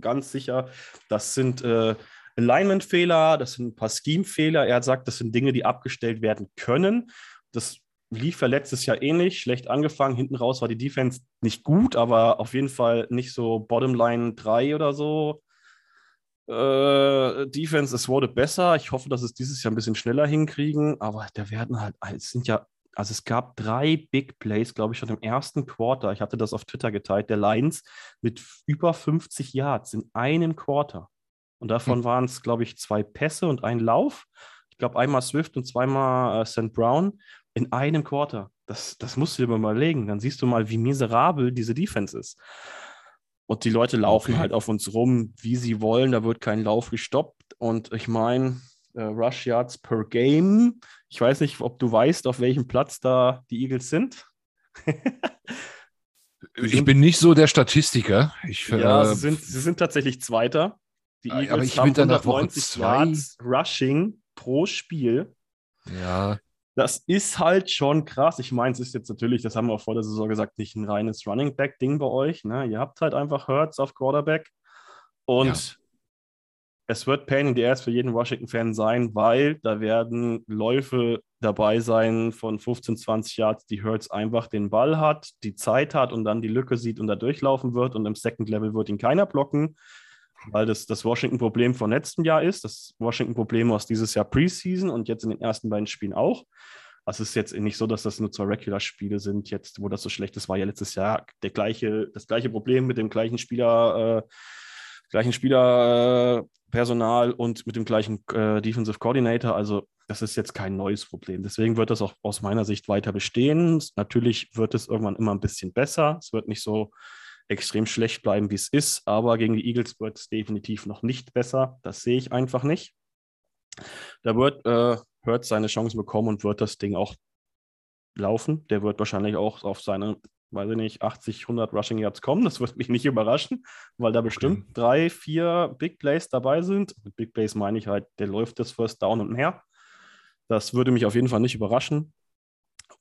ganz sicher, das sind äh, Alignment-Fehler, das sind ein paar Scheme-Fehler. Er gesagt, das sind Dinge, die abgestellt werden können. Das lief ja letztes Jahr ähnlich, schlecht angefangen. Hinten raus war die Defense nicht gut, aber auf jeden Fall nicht so Bottomline 3 oder so. Äh, Defense, es wurde besser. Ich hoffe, dass es dieses Jahr ein bisschen schneller hinkriegen, aber da werden halt, es sind ja, also es gab drei Big Plays, glaube ich, schon im ersten Quarter. Ich hatte das auf Twitter geteilt, der Lions mit über 50 Yards in einem Quarter. Und davon hm. waren es, glaube ich, zwei Pässe und ein Lauf. Ich glaube, einmal Swift und zweimal äh, St. Brown in einem Quarter. Das, das musst du dir mal überlegen. Dann siehst du mal, wie miserabel diese Defense ist. Und die Leute laufen okay. halt auf uns rum, wie sie wollen. Da wird kein Lauf gestoppt. Und ich meine, äh, Rush Yards per Game. Ich weiß nicht, ob du weißt, auf welchem Platz da die Eagles sind. ich bin nicht so der Statistiker. Ich, ja, äh, sie, sind, sie sind tatsächlich Zweiter. Die Eagles aber ich haben 190 Yards Rushing pro Spiel. Ja. Das ist halt schon krass. Ich meine, es ist jetzt natürlich, das haben wir auch vor der Saison gesagt, nicht ein reines Running Back-Ding bei euch. Ne? Ihr habt halt einfach Hurts auf Quarterback. Und ja. es wird Pain in the Ass für jeden Washington-Fan sein, weil da werden Läufe dabei sein von 15, 20 Yards, die Hurts einfach den Ball hat, die Zeit hat und dann die Lücke sieht und da durchlaufen wird. Und im Second Level wird ihn keiner blocken weil das das Washington-Problem von letztem Jahr ist, das Washington-Problem aus dieses Jahr Preseason und jetzt in den ersten beiden Spielen auch. Also es ist jetzt nicht so, dass das nur zwei Regular-Spiele sind, jetzt, wo das so schlecht ist, war ja letztes Jahr der gleiche, das gleiche Problem mit dem gleichen Spieler, äh, gleichen Spielerpersonal äh, und mit dem gleichen äh, Defensive Coordinator. Also das ist jetzt kein neues Problem. Deswegen wird das auch aus meiner Sicht weiter bestehen. Natürlich wird es irgendwann immer ein bisschen besser. Es wird nicht so extrem schlecht bleiben, wie es ist. Aber gegen die Eagles wird es definitiv noch nicht besser. Das sehe ich einfach nicht. Da wird äh, Hurt seine Chancen bekommen und wird das Ding auch laufen. Der wird wahrscheinlich auch auf seine, weiß ich nicht, 80, 100 Rushing Yards kommen. Das wird mich nicht überraschen, weil da bestimmt okay. drei, vier Big Plays dabei sind. Mit Big Plays meine ich halt, der läuft das First Down und mehr. Das würde mich auf jeden Fall nicht überraschen.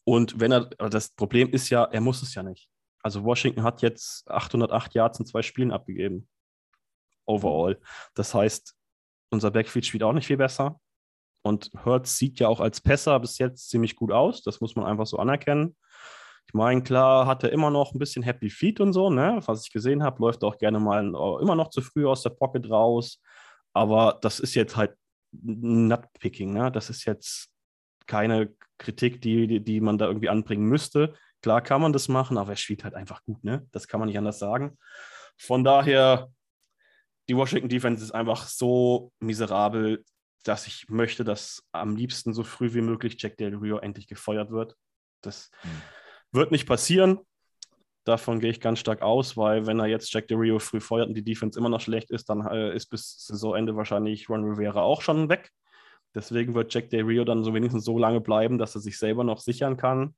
Und wenn er, das Problem ist ja, er muss es ja nicht. Also Washington hat jetzt 808 Yards in zwei Spielen abgegeben. Overall. Das heißt, unser Backfield spielt auch nicht viel besser. Und Hurts sieht ja auch als Pässer bis jetzt ziemlich gut aus. Das muss man einfach so anerkennen. Ich meine, klar hat er immer noch ein bisschen Happy Feet und so, ne? Was ich gesehen habe, läuft auch gerne mal immer noch zu früh aus der Pocket raus. Aber das ist jetzt halt Nutpicking, ne? Das ist jetzt keine Kritik, die, die, die man da irgendwie anbringen müsste. Klar kann man das machen, aber er spielt halt einfach gut, ne? Das kann man nicht anders sagen. Von daher, die Washington Defense ist einfach so miserabel, dass ich möchte, dass am liebsten so früh wie möglich Jack Del Rio endlich gefeuert wird. Das mhm. wird nicht passieren. Davon gehe ich ganz stark aus, weil wenn er jetzt Jack Del Rio früh feuert und die Defense immer noch schlecht ist, dann äh, ist bis Saisonende wahrscheinlich Ron Rivera auch schon weg. Deswegen wird Jack Del Rio dann so wenigstens so lange bleiben, dass er sich selber noch sichern kann.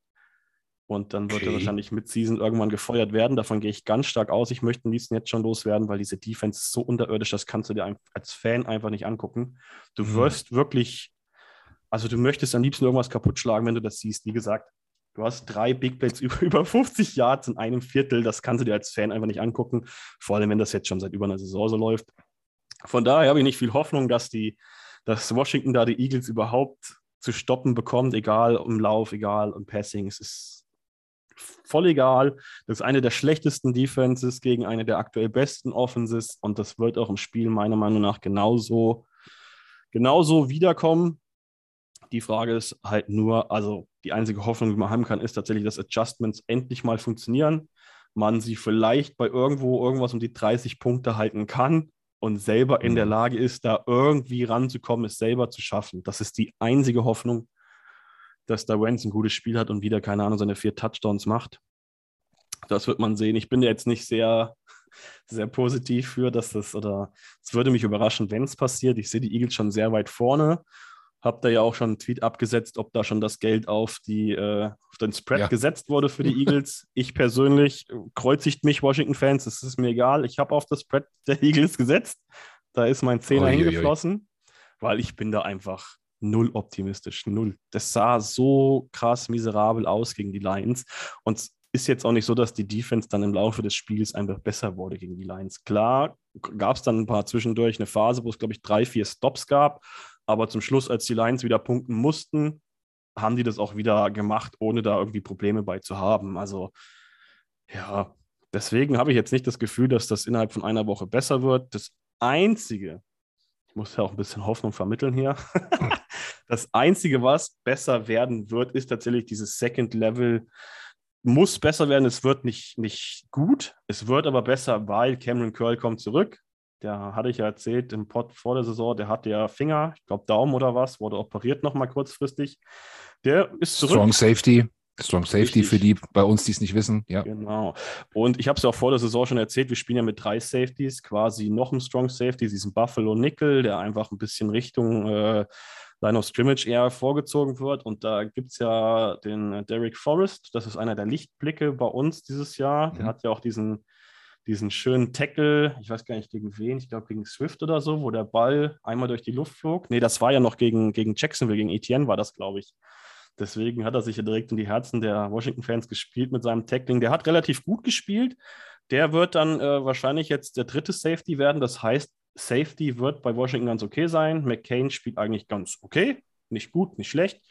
Und dann wird okay. er wahrscheinlich mit Season irgendwann gefeuert werden. Davon gehe ich ganz stark aus. Ich möchte am liebsten jetzt schon loswerden, weil diese Defense ist so unterirdisch, das kannst du dir als Fan einfach nicht angucken. Du mhm. wirst wirklich, also du möchtest am liebsten irgendwas kaputt schlagen, wenn du das siehst. Wie gesagt, du hast drei Big Plays über, über 50 Yards in einem Viertel. Das kannst du dir als Fan einfach nicht angucken. Vor allem, wenn das jetzt schon seit über einer Saison so läuft. Von daher habe ich nicht viel Hoffnung, dass die, dass Washington da die Eagles überhaupt zu stoppen bekommt, egal im Lauf, egal im Passing. Es ist voll egal. Das ist eine der schlechtesten Defenses gegen eine der aktuell besten Offenses und das wird auch im Spiel meiner Meinung nach genauso, genauso wiederkommen. Die Frage ist halt nur, also die einzige Hoffnung, die man haben kann, ist tatsächlich, dass Adjustments endlich mal funktionieren. Man sie vielleicht bei irgendwo irgendwas um die 30 Punkte halten kann und selber in der mhm. Lage ist, da irgendwie ranzukommen, es selber zu schaffen. Das ist die einzige Hoffnung, dass da Wentz ein gutes Spiel hat und wieder, keine Ahnung, seine vier Touchdowns macht. Das wird man sehen. Ich bin jetzt nicht sehr, sehr positiv für, dass das, oder es würde mich überraschen, wenn es passiert. Ich sehe die Eagles schon sehr weit vorne. Hab da ja auch schon einen Tweet abgesetzt, ob da schon das Geld auf, die, äh, auf den Spread ja. gesetzt wurde für die Eagles. Ich persönlich kreuzigt mich Washington-Fans, das ist mir egal. Ich habe auf das Spread der Eagles gesetzt. Da ist mein Zehner hingeflossen, weil ich bin da einfach null optimistisch, null. Das sah so krass miserabel aus gegen die Lions und es ist jetzt auch nicht so, dass die Defense dann im Laufe des Spiels einfach besser wurde gegen die Lions. Klar, gab es dann ein paar zwischendurch eine Phase, wo es, glaube ich, drei, vier Stops gab, aber zum Schluss, als die Lions wieder punkten mussten, haben die das auch wieder gemacht, ohne da irgendwie Probleme bei zu haben. Also, ja, deswegen habe ich jetzt nicht das Gefühl, dass das innerhalb von einer Woche besser wird. Das Einzige, ich muss ja auch ein bisschen Hoffnung vermitteln hier. das Einzige, was besser werden wird, ist tatsächlich dieses Second Level. Muss besser werden. Es wird nicht, nicht gut. Es wird aber besser, weil Cameron Curl kommt zurück. Der hatte ich ja erzählt im Pod vor der Saison, der hatte ja Finger, ich glaube Daumen oder was, wurde operiert nochmal kurzfristig. Der ist zurück. Strong Safety. Strong Safety Richtig. für die bei uns, die es nicht wissen. Ja. Genau. Und ich habe es ja auch vor der Saison schon erzählt, wir spielen ja mit drei Safeties, quasi noch ein Strong Safety, diesen Buffalo Nickel, der einfach ein bisschen Richtung äh, Line of Scrimmage eher vorgezogen wird. Und da gibt es ja den Derek Forrest, das ist einer der Lichtblicke bei uns dieses Jahr. Mhm. Der hat ja auch diesen, diesen schönen Tackle, ich weiß gar nicht gegen wen, ich glaube gegen Swift oder so, wo der Ball einmal durch die Luft flog. Nee, das war ja noch gegen, gegen Jacksonville, gegen Etienne war das, glaube ich. Deswegen hat er sich ja direkt in die Herzen der Washington-Fans gespielt mit seinem Tackling. Der hat relativ gut gespielt. Der wird dann äh, wahrscheinlich jetzt der dritte Safety werden. Das heißt, Safety wird bei Washington ganz okay sein. McCain spielt eigentlich ganz okay. Nicht gut, nicht schlecht.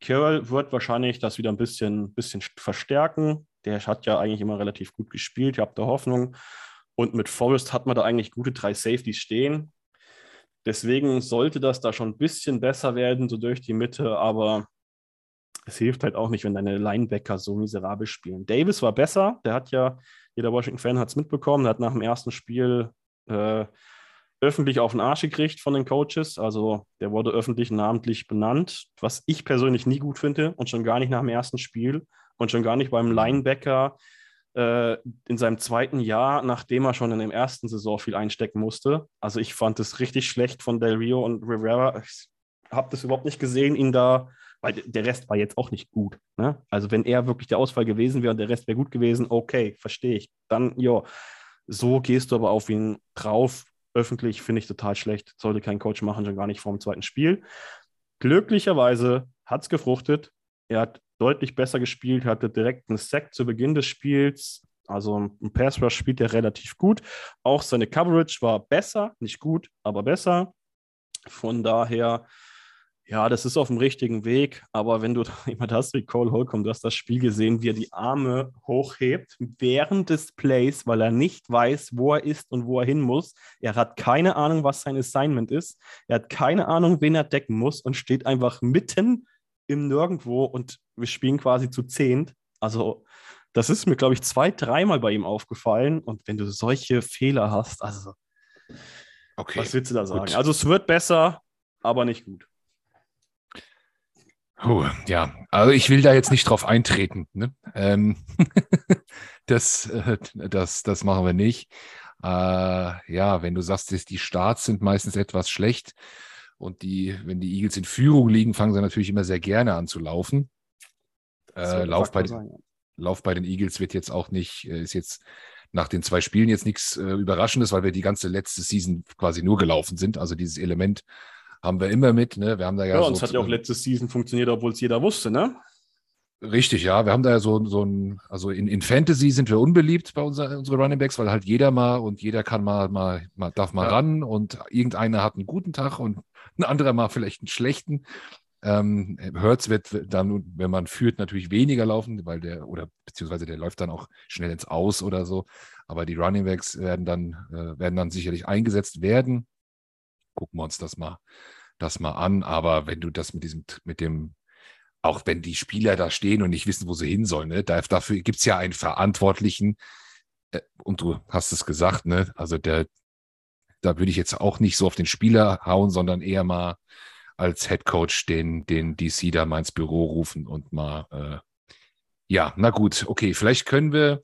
Carroll wird wahrscheinlich das wieder ein bisschen, bisschen verstärken. Der hat ja eigentlich immer relativ gut gespielt. Ich habe da Hoffnung. Und mit Forrest hat man da eigentlich gute drei Safeties stehen. Deswegen sollte das da schon ein bisschen besser werden, so durch die Mitte. Aber es hilft halt auch nicht, wenn deine Linebacker so miserabel spielen. Davis war besser, der hat ja, jeder Washington-Fan hat es mitbekommen, der hat nach dem ersten Spiel äh, öffentlich auf den Arsch gekriegt von den Coaches. Also der wurde öffentlich namentlich benannt, was ich persönlich nie gut finde und schon gar nicht nach dem ersten Spiel und schon gar nicht beim Linebacker äh, in seinem zweiten Jahr, nachdem er schon in der ersten Saison viel einstecken musste. Also ich fand es richtig schlecht von Del Rio und Rivera. Ich habe das überhaupt nicht gesehen, ihn da weil der Rest war jetzt auch nicht gut. Ne? Also wenn er wirklich der Ausfall gewesen wäre und der Rest wäre gut gewesen, okay, verstehe ich. Dann, ja, so gehst du aber auf ihn drauf. Öffentlich finde ich total schlecht. Sollte kein Coach machen, schon gar nicht vor dem zweiten Spiel. Glücklicherweise hat es gefruchtet. Er hat deutlich besser gespielt, hatte direkt einen Sack zu Beginn des Spiels. Also ein Pass Rush spielt er relativ gut. Auch seine Coverage war besser, nicht gut, aber besser. Von daher ja, das ist auf dem richtigen Weg, aber wenn du jemand hast wie Cole Holcomb, du hast das Spiel gesehen, wie er die Arme hochhebt während des Plays, weil er nicht weiß, wo er ist und wo er hin muss. Er hat keine Ahnung, was sein Assignment ist. Er hat keine Ahnung, wen er decken muss und steht einfach mitten im Nirgendwo und wir spielen quasi zu zehnt. Also, das ist mir, glaube ich, zwei, dreimal bei ihm aufgefallen. Und wenn du solche Fehler hast, also, okay, was willst du da sagen? Gut. Also, es wird besser, aber nicht gut. Oh, ja, also ich will da jetzt nicht drauf eintreten. Ne? Ähm, das, äh, das, das machen wir nicht. Äh, ja, wenn du sagst, dass die Starts sind meistens etwas schlecht und die, wenn die Eagles in Führung liegen, fangen sie natürlich immer sehr gerne an zu laufen. Äh, Lauf, bei, sein, ja. Lauf bei den Eagles wird jetzt auch nicht, äh, ist jetzt nach den zwei Spielen jetzt nichts äh, Überraschendes, weil wir die ganze letzte Season quasi nur gelaufen sind. Also dieses Element haben wir immer mit. Ne? Wir haben da ja, ja so, und es hat ja auch letzte Season funktioniert, obwohl es jeder wusste, ne? Richtig, ja. Wir haben da ja so, so ein, also in, in Fantasy sind wir unbeliebt bei unser, unseren Running Backs, weil halt jeder mal und jeder kann mal, mal, mal darf mal ja. ran und irgendeiner hat einen guten Tag und ein anderer mal vielleicht einen schlechten. Ähm, Hertz wird dann, wenn man führt, natürlich weniger laufen, weil der, oder beziehungsweise der läuft dann auch schnell ins Aus oder so. Aber die Running Backs werden dann, äh, werden dann sicherlich eingesetzt werden gucken wir uns das mal, das mal an. Aber wenn du das mit diesem, mit dem, auch wenn die Spieler da stehen und nicht wissen, wo sie hin sollen, ne, dafür gibt es ja einen Verantwortlichen. Äh, und du hast es gesagt, ne? Also der, da würde ich jetzt auch nicht so auf den Spieler hauen, sondern eher mal als Head Coach den, den DC da mal ins Büro rufen und mal, äh, ja, na gut, okay, vielleicht können wir,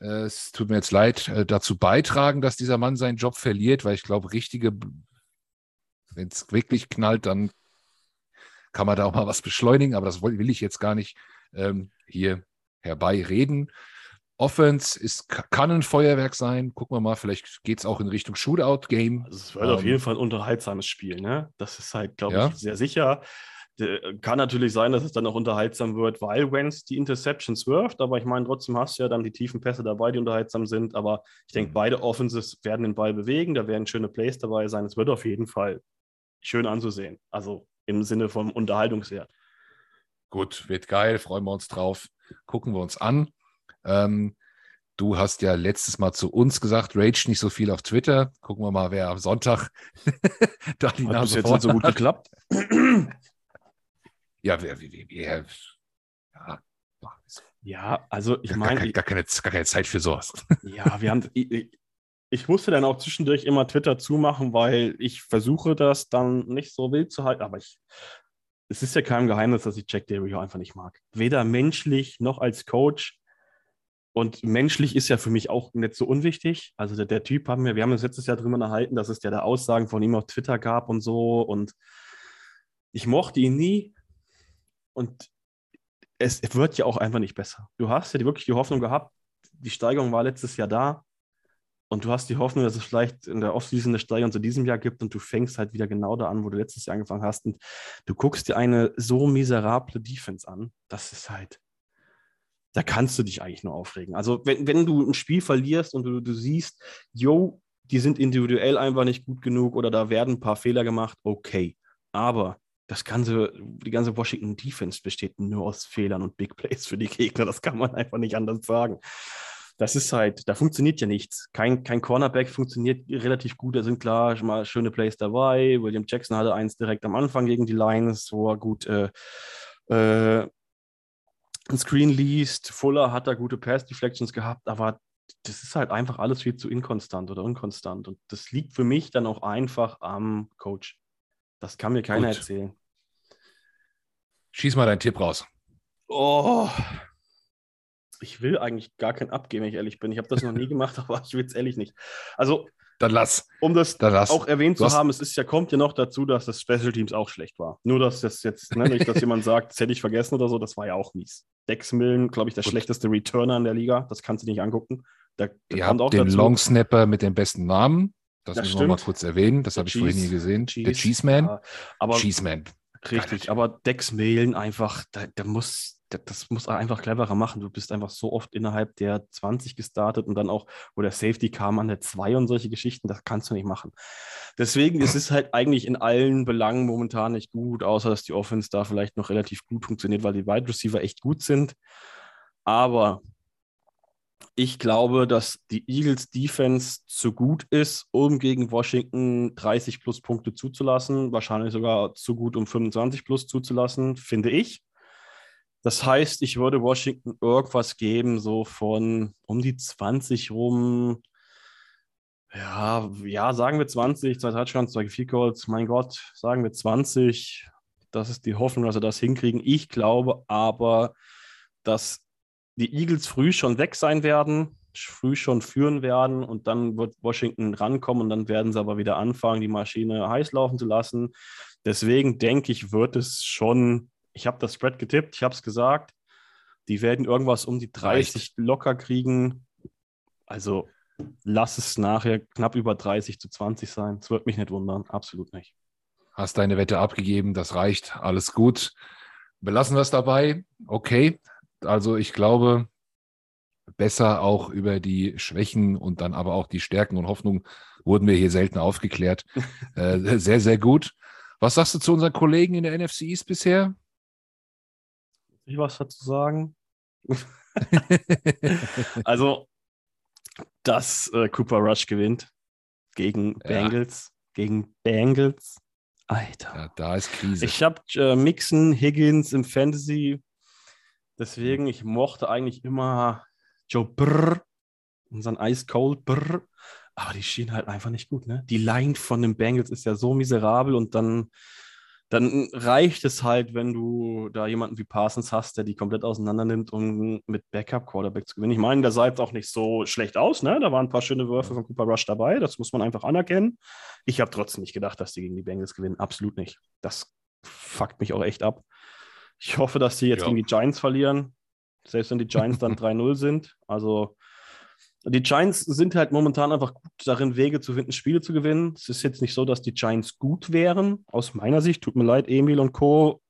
äh, es tut mir jetzt leid, äh, dazu beitragen, dass dieser Mann seinen Job verliert, weil ich glaube, richtige wenn es wirklich knallt, dann kann man da auch mal was beschleunigen, aber das will ich jetzt gar nicht ähm, hier herbeireden. Offense ist, kann ein Feuerwerk sein. Gucken wir mal, vielleicht geht es auch in Richtung Shootout-Game. Also es wird ähm, auf jeden Fall ein unterhaltsames Spiel, ne? Das ist halt, glaube ja. ich, sehr sicher. Kann natürlich sein, dass es dann auch unterhaltsam wird, weil Wentz die Interceptions wirft, aber ich meine, trotzdem hast du ja dann die tiefen Pässe dabei, die unterhaltsam sind. Aber ich denke, mhm. beide Offenses werden den Ball bewegen, da werden schöne Plays dabei sein. Es wird auf jeden Fall schön anzusehen. Also im Sinne vom Unterhaltungswert. Gut, wird geil, freuen wir uns drauf. Gucken wir uns an. Ähm, du hast ja letztes Mal zu uns gesagt, rage nicht so viel auf Twitter. Gucken wir mal, wer am Sonntag da die Hat Nase jetzt nicht so gut hat. geklappt. ja, wer, wer, wer, ja, ja, also ich meine. Gar, gar, keine, gar keine Zeit für sowas. Ja, wir haben, ich, ich musste dann auch zwischendurch immer Twitter zumachen, weil ich versuche, das dann nicht so wild zu halten. Aber ich, es ist ja kein Geheimnis, dass ich Jack Del Rio einfach nicht mag. Weder menschlich noch als Coach. Und menschlich ist ja für mich auch nicht so unwichtig. Also der, der Typ haben wir, wir haben uns letztes Jahr drüber erhalten, dass es ja da Aussagen von ihm auf Twitter gab und so. Und ich mochte ihn nie. Und es wird ja auch einfach nicht besser. Du hast ja wirklich die Hoffnung gehabt, die Steigerung war letztes Jahr da und du hast die Hoffnung, dass es vielleicht in der Offseason eine Steigerung zu diesem Jahr gibt und du fängst halt wieder genau da an, wo du letztes Jahr angefangen hast. Und du guckst dir eine so miserable Defense an, das ist halt, da kannst du dich eigentlich nur aufregen. Also, wenn, wenn du ein Spiel verlierst und du, du siehst, yo, die sind individuell einfach nicht gut genug oder da werden ein paar Fehler gemacht, okay. Aber das ganze, die ganze Washington Defense besteht nur aus Fehlern und Big Plays für die Gegner. Das kann man einfach nicht anders sagen das ist halt, da funktioniert ja nichts. Kein, kein Cornerback funktioniert relativ gut. Da sind klar schon mal schöne Plays dabei. William Jackson hatte eins direkt am Anfang gegen die Lions, wo er gut äh, äh, ein Screen liest. Fuller hat da gute Pass-Deflections gehabt, aber das ist halt einfach alles viel zu inkonstant oder unkonstant. Und das liegt für mich dann auch einfach am Coach. Das kann mir keiner gut. erzählen. Schieß mal deinen Tipp raus. Oh, ich will eigentlich gar keinen abgeben, wenn ich ehrlich bin. Ich habe das noch nie gemacht, aber ich will es ehrlich nicht. Also, dann lass. Um das lass. auch erwähnt zu haben, es ist ja, kommt ja noch dazu, dass das Special Teams auch schlecht war. Nur, dass das jetzt, ne, nicht, dass jemand sagt, das hätte ich vergessen oder so, das war ja auch mies. Dex Millen, glaube ich, der Gut. schlechteste Returner in der Liga. Das kannst du nicht angucken. Da, da Ihr habt auch den dazu. Long Snapper mit dem besten Namen. Das, das müssen wir mal kurz erwähnen. Das habe ich vorhin nie gesehen. Cheese. Der Cheeseman. Ja, aber Cheeseman. Richtig, aber Dex Millen einfach, da, der muss, das muss er einfach cleverer machen. Du bist einfach so oft innerhalb der 20 gestartet und dann auch, wo der Safety kam an der 2 und solche Geschichten, das kannst du nicht machen. Deswegen ist es halt eigentlich in allen Belangen momentan nicht gut, außer dass die Offense da vielleicht noch relativ gut funktioniert, weil die Wide Receiver echt gut sind. Aber Ich glaube, dass die Eagles Defense zu gut ist, um gegen Washington 30 plus Punkte zuzulassen. Wahrscheinlich sogar zu gut, um 25 plus zuzulassen, finde ich. Das heißt, ich würde Washington irgendwas geben, so von um die 20 rum. Ja, ja, sagen wir 20, zwei Touchdowns, zwei Field Goals. Mein Gott, sagen wir 20. Das ist die Hoffnung, dass sie das hinkriegen. Ich glaube aber, dass die Eagles früh schon weg sein werden, früh schon führen werden und dann wird Washington rankommen und dann werden sie aber wieder anfangen, die Maschine heiß laufen zu lassen. Deswegen denke ich, wird es schon, ich habe das Spread getippt, ich habe es gesagt, die werden irgendwas um die 30 Reicht. locker kriegen. Also lass es nachher knapp über 30 zu 20 sein. Es wird mich nicht wundern, absolut nicht. Hast deine Wette abgegeben, das reicht, alles gut. Belassen wir es dabei. Okay, also ich glaube, besser auch über die Schwächen und dann aber auch die Stärken und Hoffnungen wurden wir hier selten aufgeklärt. äh, sehr, sehr gut. Was sagst du zu unseren Kollegen in der NFC East bisher? Ich was dazu sagen. also, dass äh, Cooper Rush gewinnt gegen Bengals, ja. gegen Bengals. Alter. Ja, da ist Krise. Ich habe äh, Mixon, Higgins im Fantasy Deswegen, ich mochte eigentlich immer Joe Brr, unseren Ice Cold Brr. Aber die schienen halt einfach nicht gut, ne? Die Line von den Bengals ist ja so miserabel und dann, dann reicht es halt, wenn du da jemanden wie Parsons hast, der die komplett auseinander nimmt, um mit Backup-Quarterback zu gewinnen. Ich meine, der sah jetzt auch nicht so schlecht aus, ne? Da waren ein paar schöne Würfe von Cooper Rush dabei, das muss man einfach anerkennen. Ich habe trotzdem nicht gedacht, dass die gegen die Bengals gewinnen. Absolut nicht. Das fuckt mich auch echt ab. Ich hoffe, dass sie jetzt ja. gegen die Giants verlieren. Selbst wenn die Giants dann 3-0 sind. Also die Giants sind halt momentan einfach gut darin, Wege zu finden, Spiele zu gewinnen. Es ist jetzt nicht so, dass die Giants gut wären. Aus meiner Sicht, tut mir leid, Emil und Co.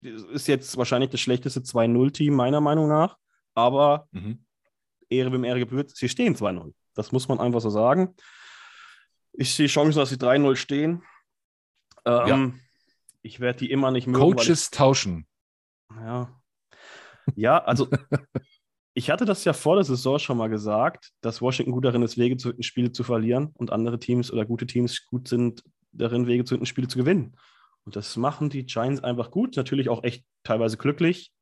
ist jetzt wahrscheinlich das schlechteste 2-0-Team, meiner Meinung nach. Aber mhm. Ehre wem Ehre gebührt, sie stehen 2-0. Das muss man einfach so sagen. Ich sehe Chancen, dass sie 3-0 stehen. Ähm, ja. Ich werde die immer nicht mögen. Coaches ich, tauschen. Ja. Ja, also ich hatte das ja vor der Saison schon mal gesagt, dass Washington gut darin ist, Wege zu Spiele zu verlieren und andere Teams oder gute Teams gut sind darin, Wege zu Spiele zu gewinnen. Und das machen die Giants einfach gut. Natürlich auch echt teilweise glücklich.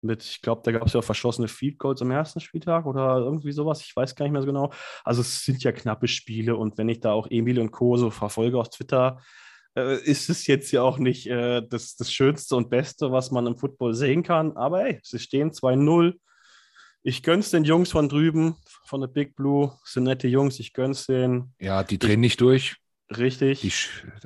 Mit, ich glaube, da gab es ja verschossene Field Goals am ersten Spieltag oder irgendwie sowas. Ich weiß gar nicht mehr so genau. Also es sind ja knappe Spiele und wenn ich da auch Emil und Co. so verfolge auf Twitter, äh, ist es jetzt ja auch nicht äh, das, das Schönste und Beste, was man im Football sehen kann. Aber hey, sie stehen 2-0. Ich gönn's den Jungs von drüben, von der Big Blue. sind nette Jungs, ich gönn's denen. Ja, die drehen ich, nicht durch. Richtig. Die,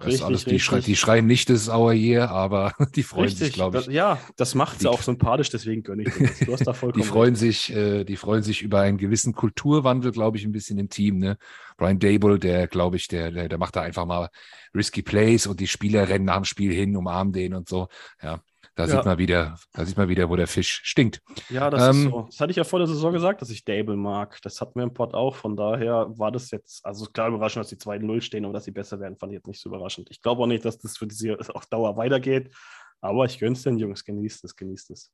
richtig, alles, die, schrei, die, schreien nicht, das ist our year, aber die freuen richtig, sich, glaube ich. Das, ja, das macht sie auch sympathisch, deswegen gönne ich das. Du hast da vollkommen. die freuen sich, äh, die freuen sich über einen gewissen Kulturwandel, glaube ich, ein bisschen im Team. Ne? Brian Dable, der, glaube ich, der, der, der macht da einfach mal risky Plays und die Spieler rennen nach dem Spiel hin, umarmen den und so. Ja, da ja. sieht man wieder, da sieht man wieder, wo der Fisch stinkt. Ja, das ähm, ist so. Das hatte ich ja vor der Saison gesagt, dass ich Dable mag. Das hatten wir im Pod auch. Von daher war das jetzt, also klar überraschend, dass die 2-0 stehen, aber dass sie besser werden, fand ich jetzt nicht so überraschend. Ich glaube auch nicht, dass das für diese auf Dauer weitergeht. Aber ich gönn's den Jungs, genießt es, genießt es.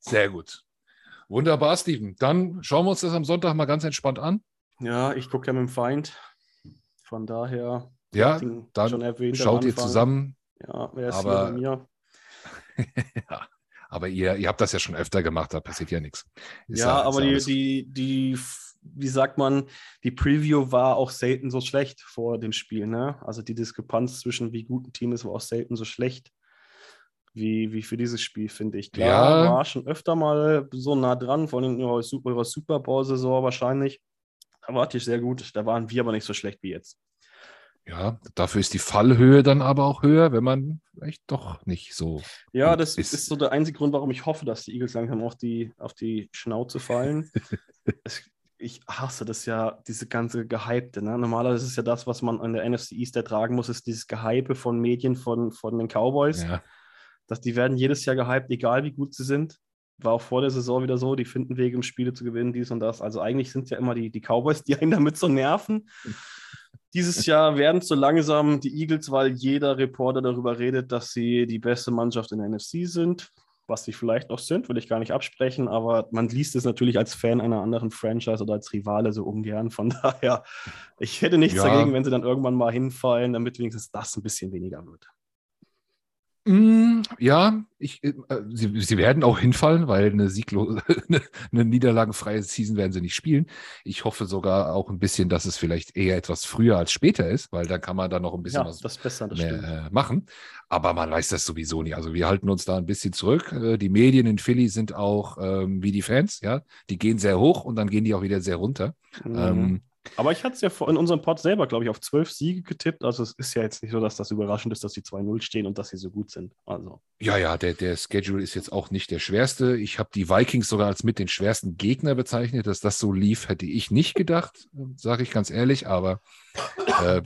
Sehr gut. Wunderbar, Steven. Dann schauen wir uns das am Sonntag mal ganz entspannt an. Ja, ich gucke ja mit dem Feind. Von daher. Ja, dann erwähnt, schaut ihr zusammen. Ja, wer ist aber, hier bei mir? ja, aber ihr, ihr habt das ja schon öfter gemacht, da passiert ja nichts. Ist ja, aber die, die, die, wie sagt man, die Preview war auch selten so schlecht vor dem Spiel. Ne? Also die Diskrepanz zwischen wie gut ein Team ist, war auch selten so schlecht wie, wie für dieses Spiel, finde ich. Klar, ja. war schon öfter mal so nah dran, vor allem in eurer Super Bowl-Saison wahrscheinlich. Da warte ich sehr gut. Da waren wir aber nicht so schlecht wie jetzt. Ja, dafür ist die Fallhöhe dann aber auch höher, wenn man vielleicht doch nicht so. Ja, das ist. ist. so der einzige Grund, warum ich hoffe, dass die Eagles langsam auf die, auf die Schnauze fallen. es, ich hasse das ja, diese ganze Gehypte. Ne? Normalerweise ist es ja das, was man an der NFC East ertragen muss, ist dieses Gehype von Medien von, von den Cowboys. Ja. Dass die werden jedes Jahr gehypt, egal wie gut sie sind. War auch vor der Saison wieder so, die finden Wege, um Spiele zu gewinnen, dies und das. Also eigentlich sind es ja immer die, die Cowboys, die einen damit so nerven. Dieses Jahr werden so langsam die Eagles, weil jeder Reporter darüber redet, dass sie die beste Mannschaft in der NFC sind. was sie vielleicht auch sind, will ich gar nicht absprechen, aber man liest es natürlich als Fan einer anderen Franchise oder als Rivale so ungern. Von daher, ich hätte nichts ja. dagegen, wenn sie dann irgendwann mal hinfallen, damit wenigstens das ein bisschen weniger wird. Mm, ja, ich, äh, sie, sie werden auch hinfallen, weil eine, Sieglo eine, eine niederlagenfreie Season werden sie nicht spielen. Ich hoffe sogar auch ein bisschen, dass es vielleicht eher etwas früher als später ist, weil dann kann man da noch ein bisschen ja, was besser, mehr äh, machen. Aber man weiß das sowieso nicht. Also wir halten uns da ein bisschen zurück. Äh, die Medien in Philly sind auch ähm, wie die Fans, ja. Die gehen sehr hoch und dann gehen die auch wieder sehr runter. Mhm. Ähm, aber ich hatte es ja in unserem Pod selber, glaube ich, auf zwölf Siege getippt. Also es ist ja jetzt nicht so, dass das überraschend ist, dass die 2-0 stehen und dass sie so gut sind. Also. Ja, ja, der, der Schedule ist jetzt auch nicht der schwerste. Ich habe die Vikings sogar als mit den schwersten Gegner bezeichnet. Dass das so lief, hätte ich nicht gedacht, sage ich ganz ehrlich. Aber äh,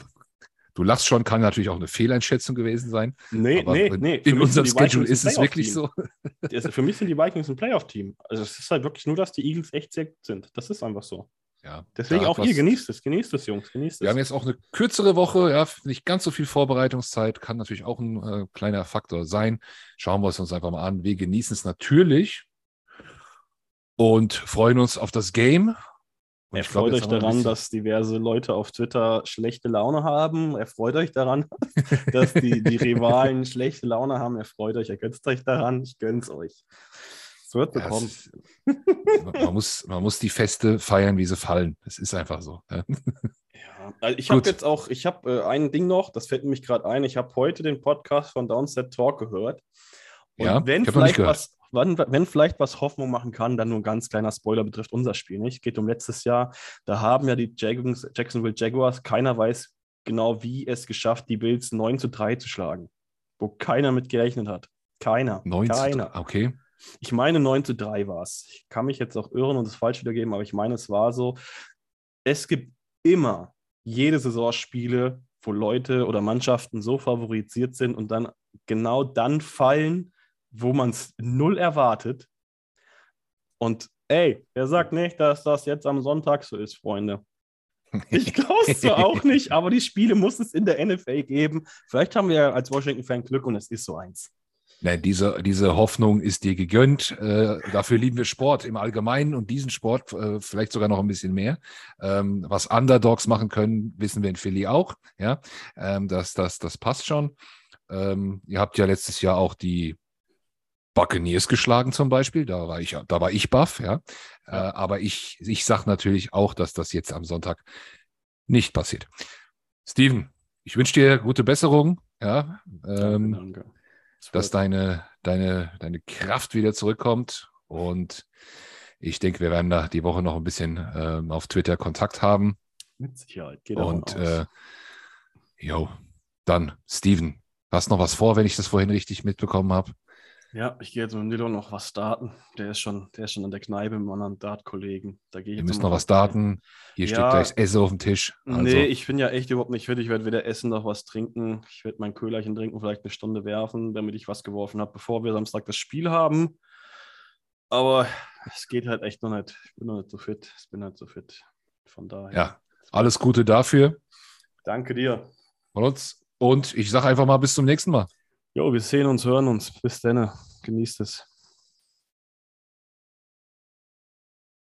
du lachst schon, kann natürlich auch eine Fehleinschätzung gewesen sein. Nee, aber nee, nee. In unserem Schedule ist es wirklich so. Für mich sind die Vikings ein Playoff-Team. Also es ist halt wirklich nur, dass die Eagles echt sehr gut sind. Das ist einfach so. Ja, Deswegen auch ihr, genießt es, genießt es, Jungs, genießt es. Wir haben jetzt auch eine kürzere Woche, ja, nicht ganz so viel Vorbereitungszeit, kann natürlich auch ein äh, kleiner Faktor sein. Schauen wir es uns einfach mal an. Wir genießen es natürlich und freuen uns auf das Game. Und Erfreut euch daran, dass diverse Leute auf Twitter schlechte Laune haben. Erfreut euch daran, dass die, die Rivalen schlechte Laune haben. Erfreut euch, ergötzt euch daran. Ich gönn's euch. Es wird bekommen. Ja, man, muss, man muss die Feste feiern, wie sie fallen. Es ist einfach so. Ja. Also ich habe jetzt auch, ich habe äh, ein Ding noch, das fällt nämlich gerade ein. Ich habe heute den Podcast von Downset Talk gehört. Und ja, wenn vielleicht was, wenn, wenn, vielleicht was Hoffnung machen kann, dann nur ein ganz kleiner Spoiler betrifft unser Spiel nicht. Geht um letztes Jahr. Da haben ja die Jacksonville Jaguars, keiner weiß genau, wie es geschafft, die Bills 9 zu 3 zu schlagen. Wo keiner mit gerechnet hat. Keiner. 9 keiner. Zu, okay. Ich meine 9 zu 3 war es. Ich kann mich jetzt auch irren und es falsch wiedergeben, aber ich meine, es war so. Es gibt immer jede Saison Spiele, wo Leute oder Mannschaften so favorisiert sind und dann genau dann fallen, wo man es null erwartet. Und ey, wer sagt nicht, dass das jetzt am Sonntag so ist, Freunde? Ich glaube es zwar auch nicht, aber die Spiele muss es in der NFL geben. Vielleicht haben wir ja als Washington-Fan Glück und es ist so eins. Nein, diese, diese Hoffnung ist dir gegönnt. Äh, dafür lieben wir Sport im Allgemeinen und diesen Sport äh, vielleicht sogar noch ein bisschen mehr. Ähm, was Underdogs machen können, wissen wir in Philly auch. Ja, ähm, das, das, das passt schon. Ähm, ihr habt ja letztes Jahr auch die Buccaneers geschlagen zum Beispiel. Da war ich, da war ich baff, ja. Äh, aber ich, ich sage natürlich auch, dass das jetzt am Sonntag nicht passiert. Steven, ich wünsche dir gute Besserung. Ja, ähm, danke, danke dass deine, deine, deine Kraft wieder zurückkommt. Und ich denke, wir werden da die Woche noch ein bisschen ähm, auf Twitter Kontakt haben. Mit Sicherheit. Geht Und äh, jo, dann, Steven, hast noch was vor, wenn ich das vorhin richtig mitbekommen habe? Ja, ich gehe jetzt mit Nilo noch was starten. Der ist schon, der ist schon an der Kneipe mit anderen Dart-Kollegen. Da gehe ich Wir müssen noch was starten. Hier ja, steht gleich Essen auf dem Tisch. Also. Nee, ich bin ja echt überhaupt nicht fit. Ich werde weder essen noch was trinken. Ich werde mein Köhlerchen trinken, vielleicht eine Stunde werfen, damit ich was geworfen habe, bevor wir Samstag das Spiel haben. Aber es geht halt echt noch nicht. Ich bin noch nicht so fit. Ich bin halt so fit. Von daher. Ja, alles Gute dafür. Danke dir. Von uns. Und ich sage einfach mal bis zum nächsten Mal. Jo, wir sehen uns, hören uns. Bis dann. Genießt es.